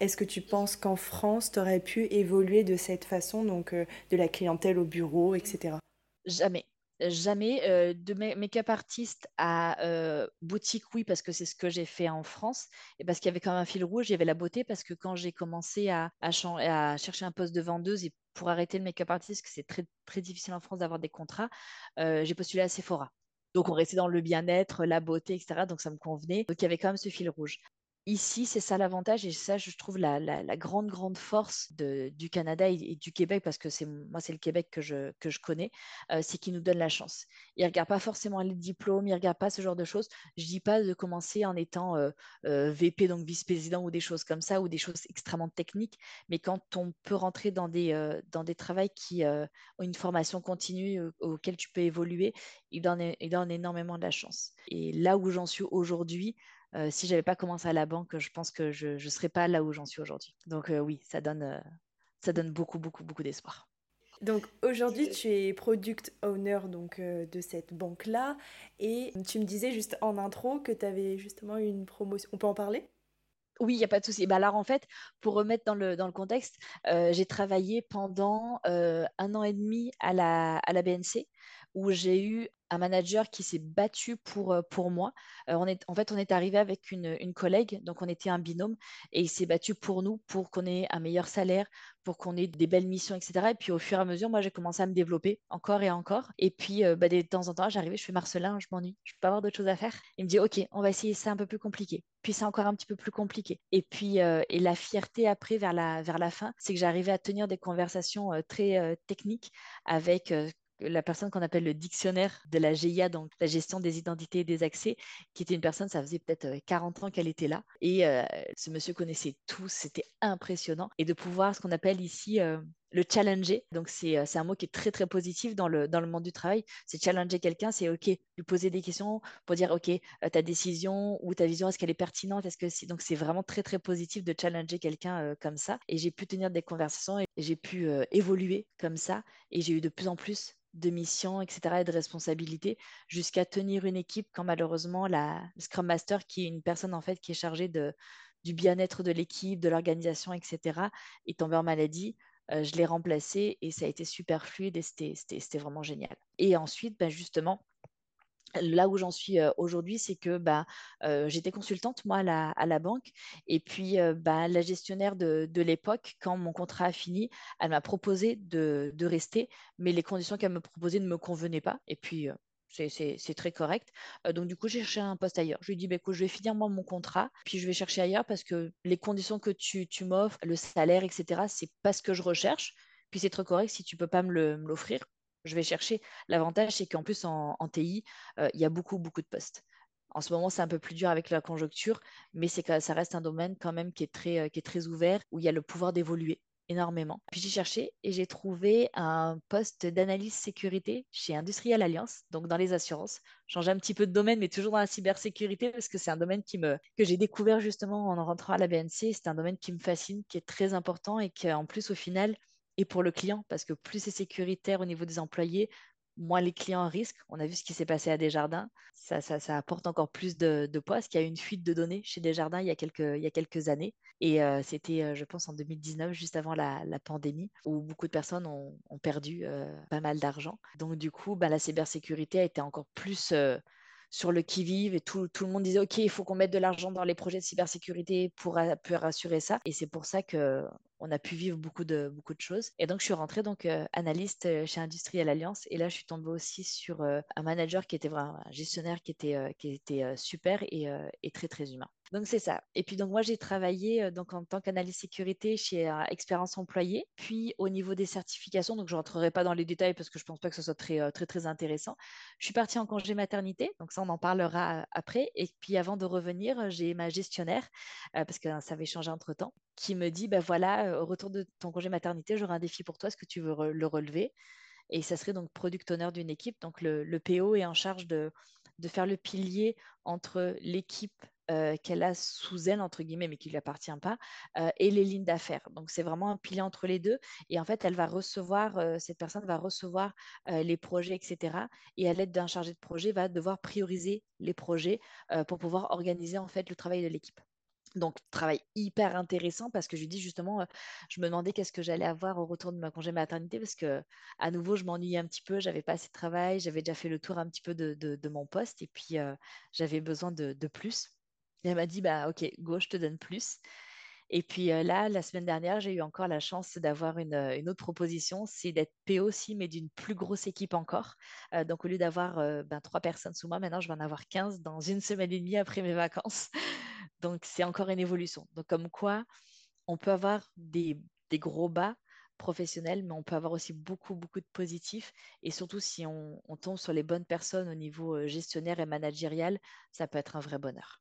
Est-ce que tu penses qu'en France, tu aurais pu évoluer de cette façon, donc euh, de la clientèle au bureau, etc.
Jamais. Jamais. Euh, de make-up artiste à euh, boutique, oui, parce que c'est ce que j'ai fait en France. Et parce qu'il y avait quand même un fil rouge, il y avait la beauté, parce que quand j'ai commencé à, chercher un poste de vendeuse et pour arrêter le make-up artiste, que c'est très, très difficile en France d'avoir des contrats, j'ai postulé à Sephora. Donc, on restait dans le bien-être, la beauté, etc. Donc, ça me convenait. Donc, il y avait quand même ce fil rouge. Ici, c'est ça l'avantage et ça, je trouve la, grande, grande force du Canada et, du Québec, parce que c'est moi, c'est le Québec que je, connais, euh, c'est qu'ils nous donnent la chance. Ils ne regardent pas forcément les diplômes, ils ne regardent pas ce genre de choses. Je ne dis pas de commencer en étant euh, euh, VP, donc vice-président ou des choses comme ça, ou des choses extrêmement techniques, mais quand on peut rentrer dans des, dans des travails qui ont une formation continue auquel tu peux évoluer, ils donnent, ils donnent énormément de la chance. Et là où j'en suis aujourd'hui, euh, si j'avais pas commencé à la banque, je pense que je ne serais pas là où j'en suis aujourd'hui. Donc euh, oui, ça donne, euh, ça donne beaucoup, beaucoup, beaucoup d'espoir.
Donc aujourd'hui, tu es product owner donc, de cette banque-là et tu me disais juste en intro que tu avais justement une promotion. On peut en parler?
Oui, il n'y a pas de souci. Bah alors, en fait, pour remettre dans le, dans le contexte, j'ai travaillé pendant un an et demi à la, à la BNC où j'ai eu un manager qui s'est battu pour, euh, pour moi. Euh, on est, en fait, on est arrivé avec une, une, collègue, donc on était un binôme, et il s'est battu pour nous, pour qu'on ait un meilleur salaire, pour qu'on ait des belles missions, etc. Et puis au fur et à mesure, moi, j'ai commencé à me développer encore et encore. Et puis, euh, bah, de temps en temps, j'arrivais, je fais Marcelin, je m'ennuie, je peux pas avoir d'autres choses à faire? Il me dit, OK, on va essayer ça un peu plus compliqué. Puis c'est encore un petit peu plus compliqué. Et puis, et la fierté après, vers la, vers la fin, c'est que j'arrivais à tenir des conversations très techniques avec la personne qu'on appelle le dictionnaire de la GIA, donc la gestion des identités et des accès, qui était une personne, ça faisait peut-être 40 euh, ans qu'elle était là. Et euh, ce monsieur connaissait tout, c'était impressionnant. Et de pouvoir, ce qu'on appelle ici, euh, le challenger. Donc, c'est un mot qui est très, très positif dans le, dans le monde du travail. C'est challenger quelqu'un, c'est OK, lui poser des questions pour dire OK, ta décision ou ta vision, est-ce qu'elle est pertinente? Est-ce que Donc, c'est vraiment très, très positif de challenger quelqu'un comme ça. Et j'ai pu tenir des conversations et j'ai pu évoluer comme ça. Et j'ai eu de plus en plus de missions, etc., et de responsabilités, jusqu'à tenir une équipe quand malheureusement la Scrum Master, qui est une personne en fait qui est chargée de, du bien-être de l'équipe, de l'organisation, etc., est tombée en maladie. Euh, je l'ai remplacée et ça a été super fluide et c'était vraiment génial. Et ensuite, ben justement, là où j'en suis aujourd'hui, c'est que bah, j'étais consultante, moi, à la, banque. Et puis, bah, la gestionnaire de, l'époque, quand mon contrat a fini, elle m'a proposé de, rester, mais les conditions qu'elle me proposait ne me convenaient pas. Et puis, c'est très correct. donc, du coup, j'ai cherché un poste ailleurs. Je lui ai dit, bah, écoute, je vais finir mon contrat, puis je vais chercher ailleurs parce que les conditions que tu, m'offres, le salaire, etc., c'est pas ce que je recherche. Puis c'est très correct si tu peux pas me l'offrir je vais chercher. L'avantage, c'est qu'en plus, en, TI, euh, il y a beaucoup, beaucoup de postes. En ce moment, c'est un peu plus dur avec la conjoncture, mais c'est ça reste un domaine quand même euh, qui est très ouvert, où il y a le pouvoir d'évoluer énormément. Puis j'ai cherché et j'ai trouvé un poste d'analyse sécurité chez Industrial Alliance, donc dans les assurances. Changer un petit peu de domaine, mais toujours dans la cybersécurité, parce que c'est un domaine que j'ai découvert justement en rentrant à la BNC. C'est un domaine qui me fascine, qui est très important et qui, en plus, au final, et pour le client, parce que plus c'est sécuritaire au niveau des employés, moins les clients risquent. On a vu ce qui s'est passé à Desjardins. Ça, ça, apporte encore plus de, poids, parce qu'il y a eu une fuite de données chez Desjardins il y a quelques, il y a quelques années. Et euh, c'était, euh, je pense, en 2019, juste avant la, pandémie, où beaucoup de personnes ont, perdu euh, pas mal d'argent. Donc, du coup, bah, la cybersécurité a été encore plus sur le qui-vive et tout, le monde disait OK, il faut qu'on mette de l'argent dans les projets de cybersécurité pour, pour rassurer ça. Et c'est pour ça que on a pu vivre beaucoup de, beaucoup de choses. Et donc, je suis rentrée donc euh, analyste euh, chez Industriel Alliance. Et là, je suis tombée aussi sur euh, un manager qui était vraiment un gestionnaire qui était, qui était super et, très, très humain. Donc, c'est ça. Et puis, donc, moi, j'ai travaillé donc, en tant qu'analyste sécurité chez Expérience Employée. Puis, au niveau des certifications, donc je ne rentrerai pas dans les détails parce que je ne pense pas que ce soit très, très, très intéressant. Je suis partie en congé maternité. Donc, ça, on en parlera après. Et puis, avant de revenir, j'ai ma gestionnaire, parce que ça avait changé entre-temps, qui me dit, ben voilà, au retour de ton congé maternité, j'aurai un défi pour toi, est-ce que tu veux le relever? Et ça serait donc product owner d'une équipe. Donc le, PO est en charge de, de faire le pilier entre l'équipe qu'elle a sous elle, entre guillemets, mais qui ne lui appartient pas, et les lignes d'affaires. Donc, c'est vraiment un pilier entre les deux. Et en fait, elle va recevoir, cette personne va recevoir les projets, etc. Et à l'aide d'un chargé de projet, va devoir prioriser les projets pour pouvoir organiser, en fait, le travail de l'équipe. Donc, travail hyper intéressant parce que je dis justement, je me demandais qu'est-ce que j'allais avoir au retour de ma congé maternité parce que, à nouveau, je m'ennuyais un petit peu, j'avais pas assez de travail, j'avais déjà fait le tour un petit peu de, mon poste et puis j'avais besoin de, plus. Elle m'a dit, bah, ok, go, je te donne plus. Et puis là, la semaine dernière, j'ai eu encore la chance d'avoir une, autre proposition, c'est d'être PO aussi, mais d'une plus grosse équipe encore. donc au lieu d'avoir ben, trois personnes sous moi, maintenant je vais en avoir 15 dans une semaine et demie après mes vacances. Donc, c'est encore une évolution. Donc, comme quoi, on peut avoir des, gros bas professionnels, mais on peut avoir aussi beaucoup, beaucoup de positifs. Et surtout, si on, tombe sur les bonnes personnes au niveau euh, gestionnaire et managérial, ça peut être un vrai bonheur.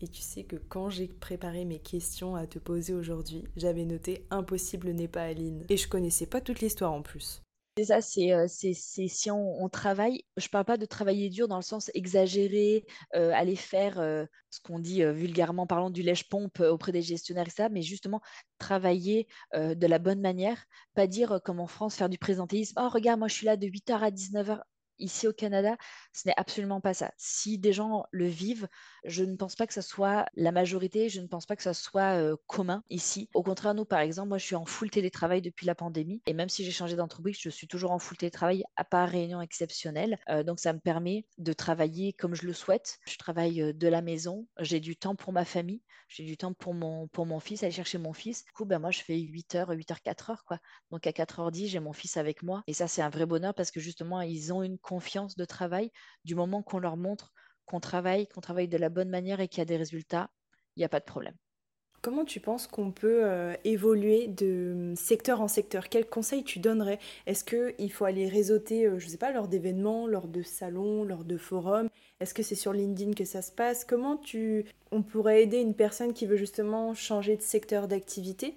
Et tu sais que quand j'ai préparé mes questions à te poser aujourd'hui, j'avais noté impossible n'est pas Aline. Et je connaissais pas toute l'histoire en plus.
C'est ça, c'est si on, travaille, je parle pas de travailler dur dans le sens exagéré, aller faire ce qu'on dit vulgairement parlant du lèche-pompe auprès des gestionnaires et ça, mais justement travailler de la bonne manière, pas dire comme en France, faire du présentéisme, oh regarde, moi je suis là de 8h à 19h, ici au Canada, ce n'est absolument pas ça. Si des gens le vivent, je ne pense pas que ce soit la majorité, je ne pense pas que ce soit euh, commun ici. Au contraire, nous, par exemple, moi, je suis en full télétravail depuis la pandémie. Et même si j'ai changé d'entreprise, je suis toujours en full télétravail, à part réunion exceptionnelle. Euh, donc, ça me permet de travailler comme je le souhaite. Je travaille euh, de la maison, j'ai du temps pour ma famille, j'ai du temps pour mon, pour mon fils, aller chercher mon fils. Du coup, ben, moi, je fais 8h, 8h, 4h, quoi. Donc, à 4h10, j'ai mon fils avec moi. Et ça, c'est un vrai bonheur parce que justement, ils ont une confiance de travail du moment qu'on leur montre qu'on travaille, qu'on travaille de la bonne manière et qu'il y a des résultats, il n'y a pas de problème.
Comment tu penses qu'on peut euh, évoluer de secteur en secteur? Quels conseils tu donnerais? Est-ce qu'il faut aller réseauter, euh, je ne sais pas, lors d'événements, lors de salons, lors de forums? Est-ce que c'est sur LinkedIn que ça se passe? Comment tu, on pourrait aider une personne qui veut justement changer de secteur d'activité?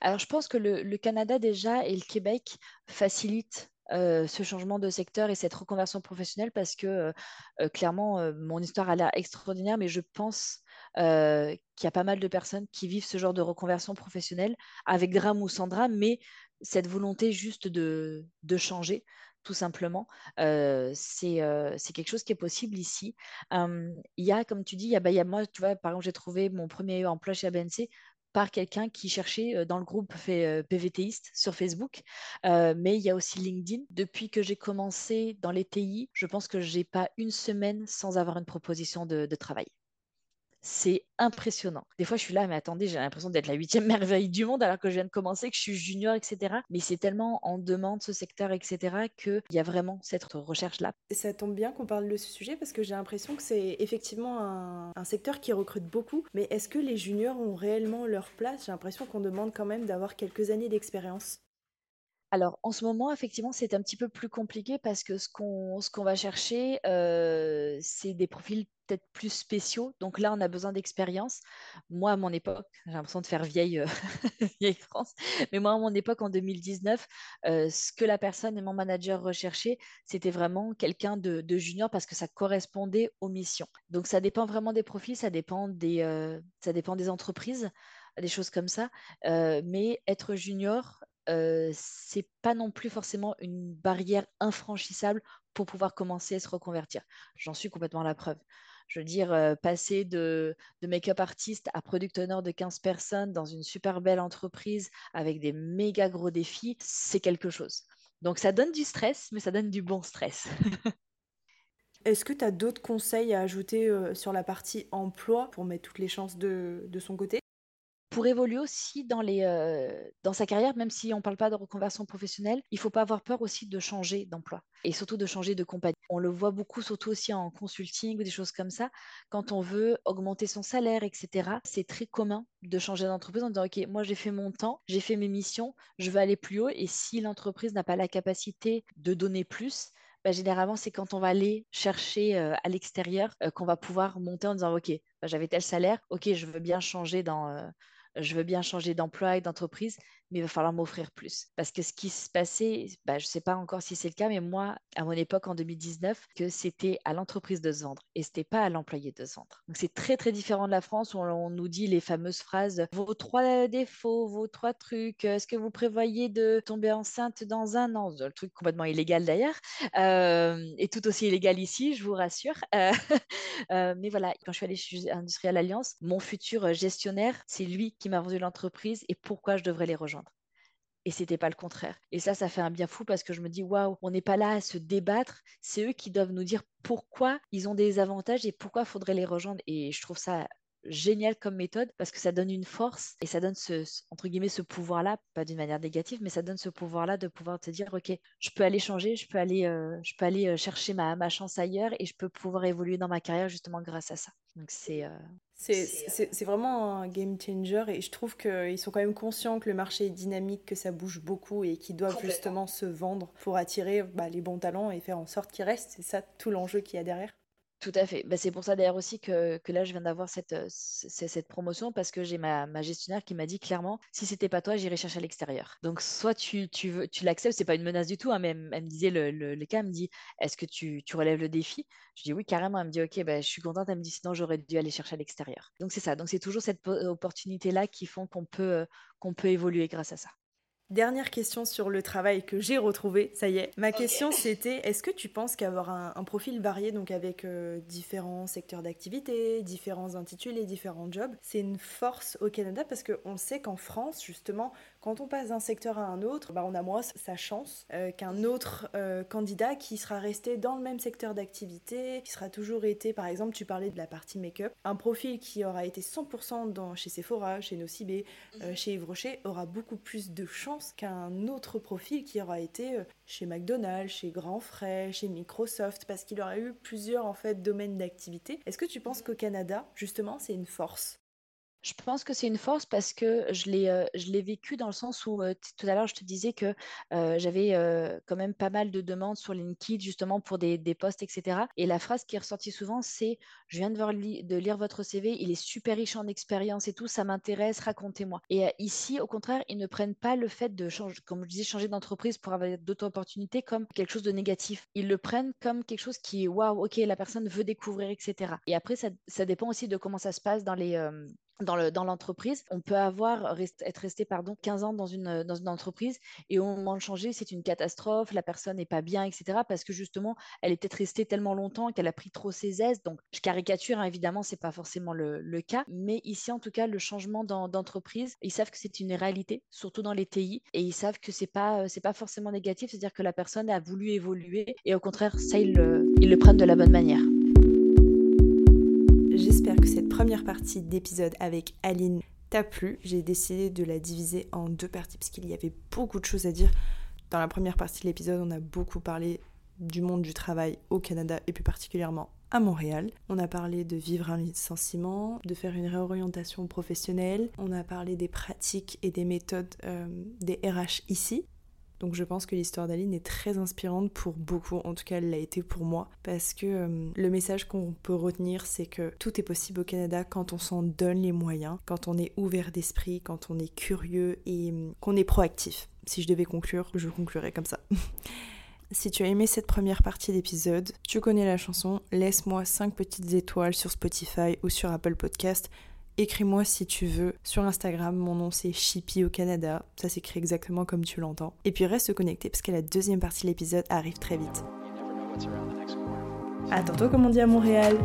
Alors, je pense que le, Canada déjà et le Québec facilitent euh, ce changement de secteur et cette reconversion professionnelle parce que euh, euh, clairement, mon histoire a l'air extraordinaire, mais je pense qu'il y a pas mal de personnes qui vivent ce genre de reconversion professionnelle avec drame ou sans drame, mais cette volonté juste de, changer, tout simplement, c'est quelque chose qui est possible ici. il y a, comme tu dis, il y bah, y a moi, tu vois, par exemple, j'ai trouvé mon premier emploi chez ABNC par quelqu'un qui cherchait dans le groupe PVTiste sur Facebook. mais il y a aussi LinkedIn. Depuis que j'ai commencé dans les TI, je pense que j'ai pas une semaine sans avoir une proposition de travail c'est impressionnant. Des fois, je suis là, mais attendez, j'ai l'impression d'être la huitième merveille du monde alors que je viens de commencer, que je suis junior, etc. Mais c'est tellement en demande ce secteur, etc., qu'il y a vraiment cette recherche-là.
Ça tombe bien qu'on parle de ce sujet parce que j'ai l'impression que c'est effectivement un, un, secteur qui recrute beaucoup. Mais est-ce que les juniors ont réellement leur place? J'ai l'impression qu'on demande quand même d'avoir quelques années d'expérience.
Alors, en ce moment, effectivement, c'est un petit peu plus compliqué parce que ce qu'on ce qu'on va chercher, euh, c'est des profils peut-être plus spéciaux. Donc là, on a besoin d'expérience. Moi, à mon époque, j'ai l'impression de faire vieille, euh, France, mais moi, à mon époque, en 2019, euh, ce que la personne et mon manager recherchaient, c'était vraiment quelqu'un de, junior parce que ça correspondait aux missions. Donc, ça dépend vraiment des profils, ça dépend des, ça dépend des entreprises des choses comme ça. mais être junior, euh, c'est pas non plus forcément une barrière infranchissable pour pouvoir commencer à se reconvertir. J'en suis complètement la preuve. Je veux dire, euh, passer de, make-up artiste à product owner de 15 personnes dans une super belle entreprise avec des méga gros défis, c'est quelque chose. Donc ça donne du stress, mais ça donne du bon stress.
Est-ce que tu as d'autres conseils à ajouter euh, sur la partie emploi pour mettre toutes les chances de son côté?
Pour évoluer aussi dans, les, euh, dans sa carrière, même si on ne parle pas de reconversion professionnelle, il ne faut pas avoir peur aussi de changer d'emploi et surtout de changer de compagnie. On le voit beaucoup, surtout aussi en consulting ou des choses comme ça. Quand on veut augmenter son salaire, etc., c'est très commun de changer d'entreprise en disant, OK, moi j'ai fait mon temps, j'ai fait mes missions, je veux aller plus haut. Et si l'entreprise n'a pas la capacité de donner plus, bah, généralement, c'est quand on va aller chercher euh, à l'extérieur euh, qu'on va pouvoir monter en disant, OK, bah, j'avais tel salaire, OK, je veux bien changer dans je veux bien changer d'emploi et d'entreprise, mais il va falloir m'offrir plus. Parce que ce qui se passait, bah, je ne sais pas encore si c'est le cas, mais moi, à mon époque, en 2019, que c'était à l'entreprise de se vendre et ce n'était pas à l'employé de se vendre. Donc c'est très, très différent de la France où on, nous dit les fameuses phrases vos trois défauts, vos trois trucs, est-ce que vous prévoyez de tomber enceinte dans un an? Le truc complètement illégal d'ailleurs, euh, et tout aussi illégal ici, je vous rassure. Euh, euh, mais voilà, quand je suis allée chez Industrial Alliance, mon futur gestionnaire, c'est lui qui m'a vendu l'entreprise et pourquoi je devrais les rejoindre et c'était pas le contraire. Et ça, ça fait un bien fou parce que je me dis, waouh, on n'est pas là à se débattre. C'est eux qui doivent nous dire pourquoi ils ont des avantages et pourquoi faudrait les rejoindre. Et je trouve ça génial comme méthode parce que ça donne une force et ça donne ce, entre guillemets ce pouvoir là pas d'une manière négative mais ça donne ce pouvoir là de pouvoir te dire ok je peux aller changer je peux aller euh, je peux aller euh, chercher ma, ma chance ailleurs et je peux pouvoir évoluer dans ma carrière justement grâce à ça donc c'est euh,
c'est vraiment un game changer et je trouve qu'ils sont quand même conscients que le marché est dynamique, que ça bouge beaucoup et qu'ils doivent justement se vendre pour attirer bah, les bons talents et faire en sorte qu'ils restent. C'est ça tout l'enjeu qu'il y a derrière.
Tout à fait. Bah, c'est pour ça d'ailleurs aussi que, que, là, je viens d'avoir cette, euh, promotion parce que j'ai ma, gestionnaire qui m'a dit clairement, si c'était pas toi, j'irai chercher à l'extérieur. Donc, soit tu, tu, tu l'acceptes, c'est pas une menace du tout, hein, mais elle, me disait, le, cas me dit, est-ce que tu, tu, relèves le défi? Je dis oui, carrément. Elle me dit, ok, bah, je suis contente. Elle me dit, sinon, j'aurais dû aller chercher à l'extérieur. Donc, c'est ça. Donc, c'est toujours cette opportunité-là qui font qu'on peut, euh, qu'on peut évoluer grâce à ça.
Dernière question sur le travail que j'ai retrouvé, ça y est. Ma question c'était, est-ce que tu penses qu'avoir un, profil varié, donc avec euh, différents secteurs d'activité, différents intitulés, différents jobs, c'est une force au Canada? Parce qu'on sait qu'en France, justement, quand on passe d'un secteur à un autre, bah, on a moins sa chance euh, qu'un autre euh, candidat qui sera resté dans le même secteur d'activité, qui sera toujours été, par exemple, tu parlais de la partie make-up, un profil qui aura été 100% dans, chez Sephora, chez Nocibé, euh, mhm. chez Yves Rocher, aura beaucoup plus de chance qu'un autre profil qui aura été chez McDonald's, chez Grand Frais, chez Microsoft, parce qu'il aura eu plusieurs en fait domaines d'activité. Est-ce que tu penses mhm. qu'au Canada, justement, c'est une force?
Je pense que c'est une force parce que je l'ai, je l'ai vécu dans le sens où tout à l'heure je te disais que j'avais quand même pas mal de demandes sur LinkedIn justement pour des, des posts, etc. Et la phrase qui est ressortie souvent, c'est Je viens de, voir de lire votre CV, il est super riche en expérience et tout, ça m'intéresse, racontez-moi. Et ici, au contraire, ils ne prennent pas le fait de changer, comme je disais, changer d'entreprise pour avoir d'autres opportunités comme quelque chose de négatif. Ils le prennent comme quelque chose qui est waouh, ok, la personne veut découvrir, etc. Et après, ça, ça, dépend aussi de comment ça se passe dans les, dans l'entreprise. on peut avoir être resté pardon 15 ans dans une dans une entreprise et au moment de changer, c'est une catastrophe, la personne n'est pas bien, etc. Parce que justement, elle est peut-être restée tellement longtemps qu'elle a pris trop ses aises. Donc, je caricature hein, évidemment, c'est pas forcément le, cas, mais ici en tout cas, le changement d'entreprise, ils savent que c'est une réalité, surtout dans les TI, et ils savent que c'est pas c'est pas forcément négatif, c'est-à-dire que la personne a voulu évoluer et au contraire, ça ils le prennent de la bonne manière.
Cette première partie d'épisode avec Aline t'a plu. J'ai décidé de la diviser en deux parties parce qu'il y avait beaucoup de choses à dire. Dans la première partie de l'épisode, on a beaucoup parlé du monde du travail au Canada et plus particulièrement à Montréal. On a parlé de vivre un licenciement, de faire une réorientation professionnelle. On a parlé des pratiques et des méthodes euh, des RH ici. Donc je pense que l'histoire d'Aline est très inspirante pour beaucoup, en tout cas elle l'a été pour moi, parce que euh, le message qu'on peut retenir c'est que tout est possible au Canada quand on s'en donne les moyens, quand on est ouvert d'esprit, quand on est curieux et euh, qu'on est proactif. Si je devais conclure, je conclurais comme ça. Si tu as aimé cette première partie d'épisode, tu connais la chanson, laisse-moi 5 petites étoiles sur Spotify ou sur Apple Podcast. Écris-moi si tu veux sur Instagram, mon nom c'est Chippy au Canada, ça s'écrit exactement comme tu l'entends. Et puis reste connecté parce que la deuxième partie de l'épisode arrive très vite. À tantôt comme on dit à Montréal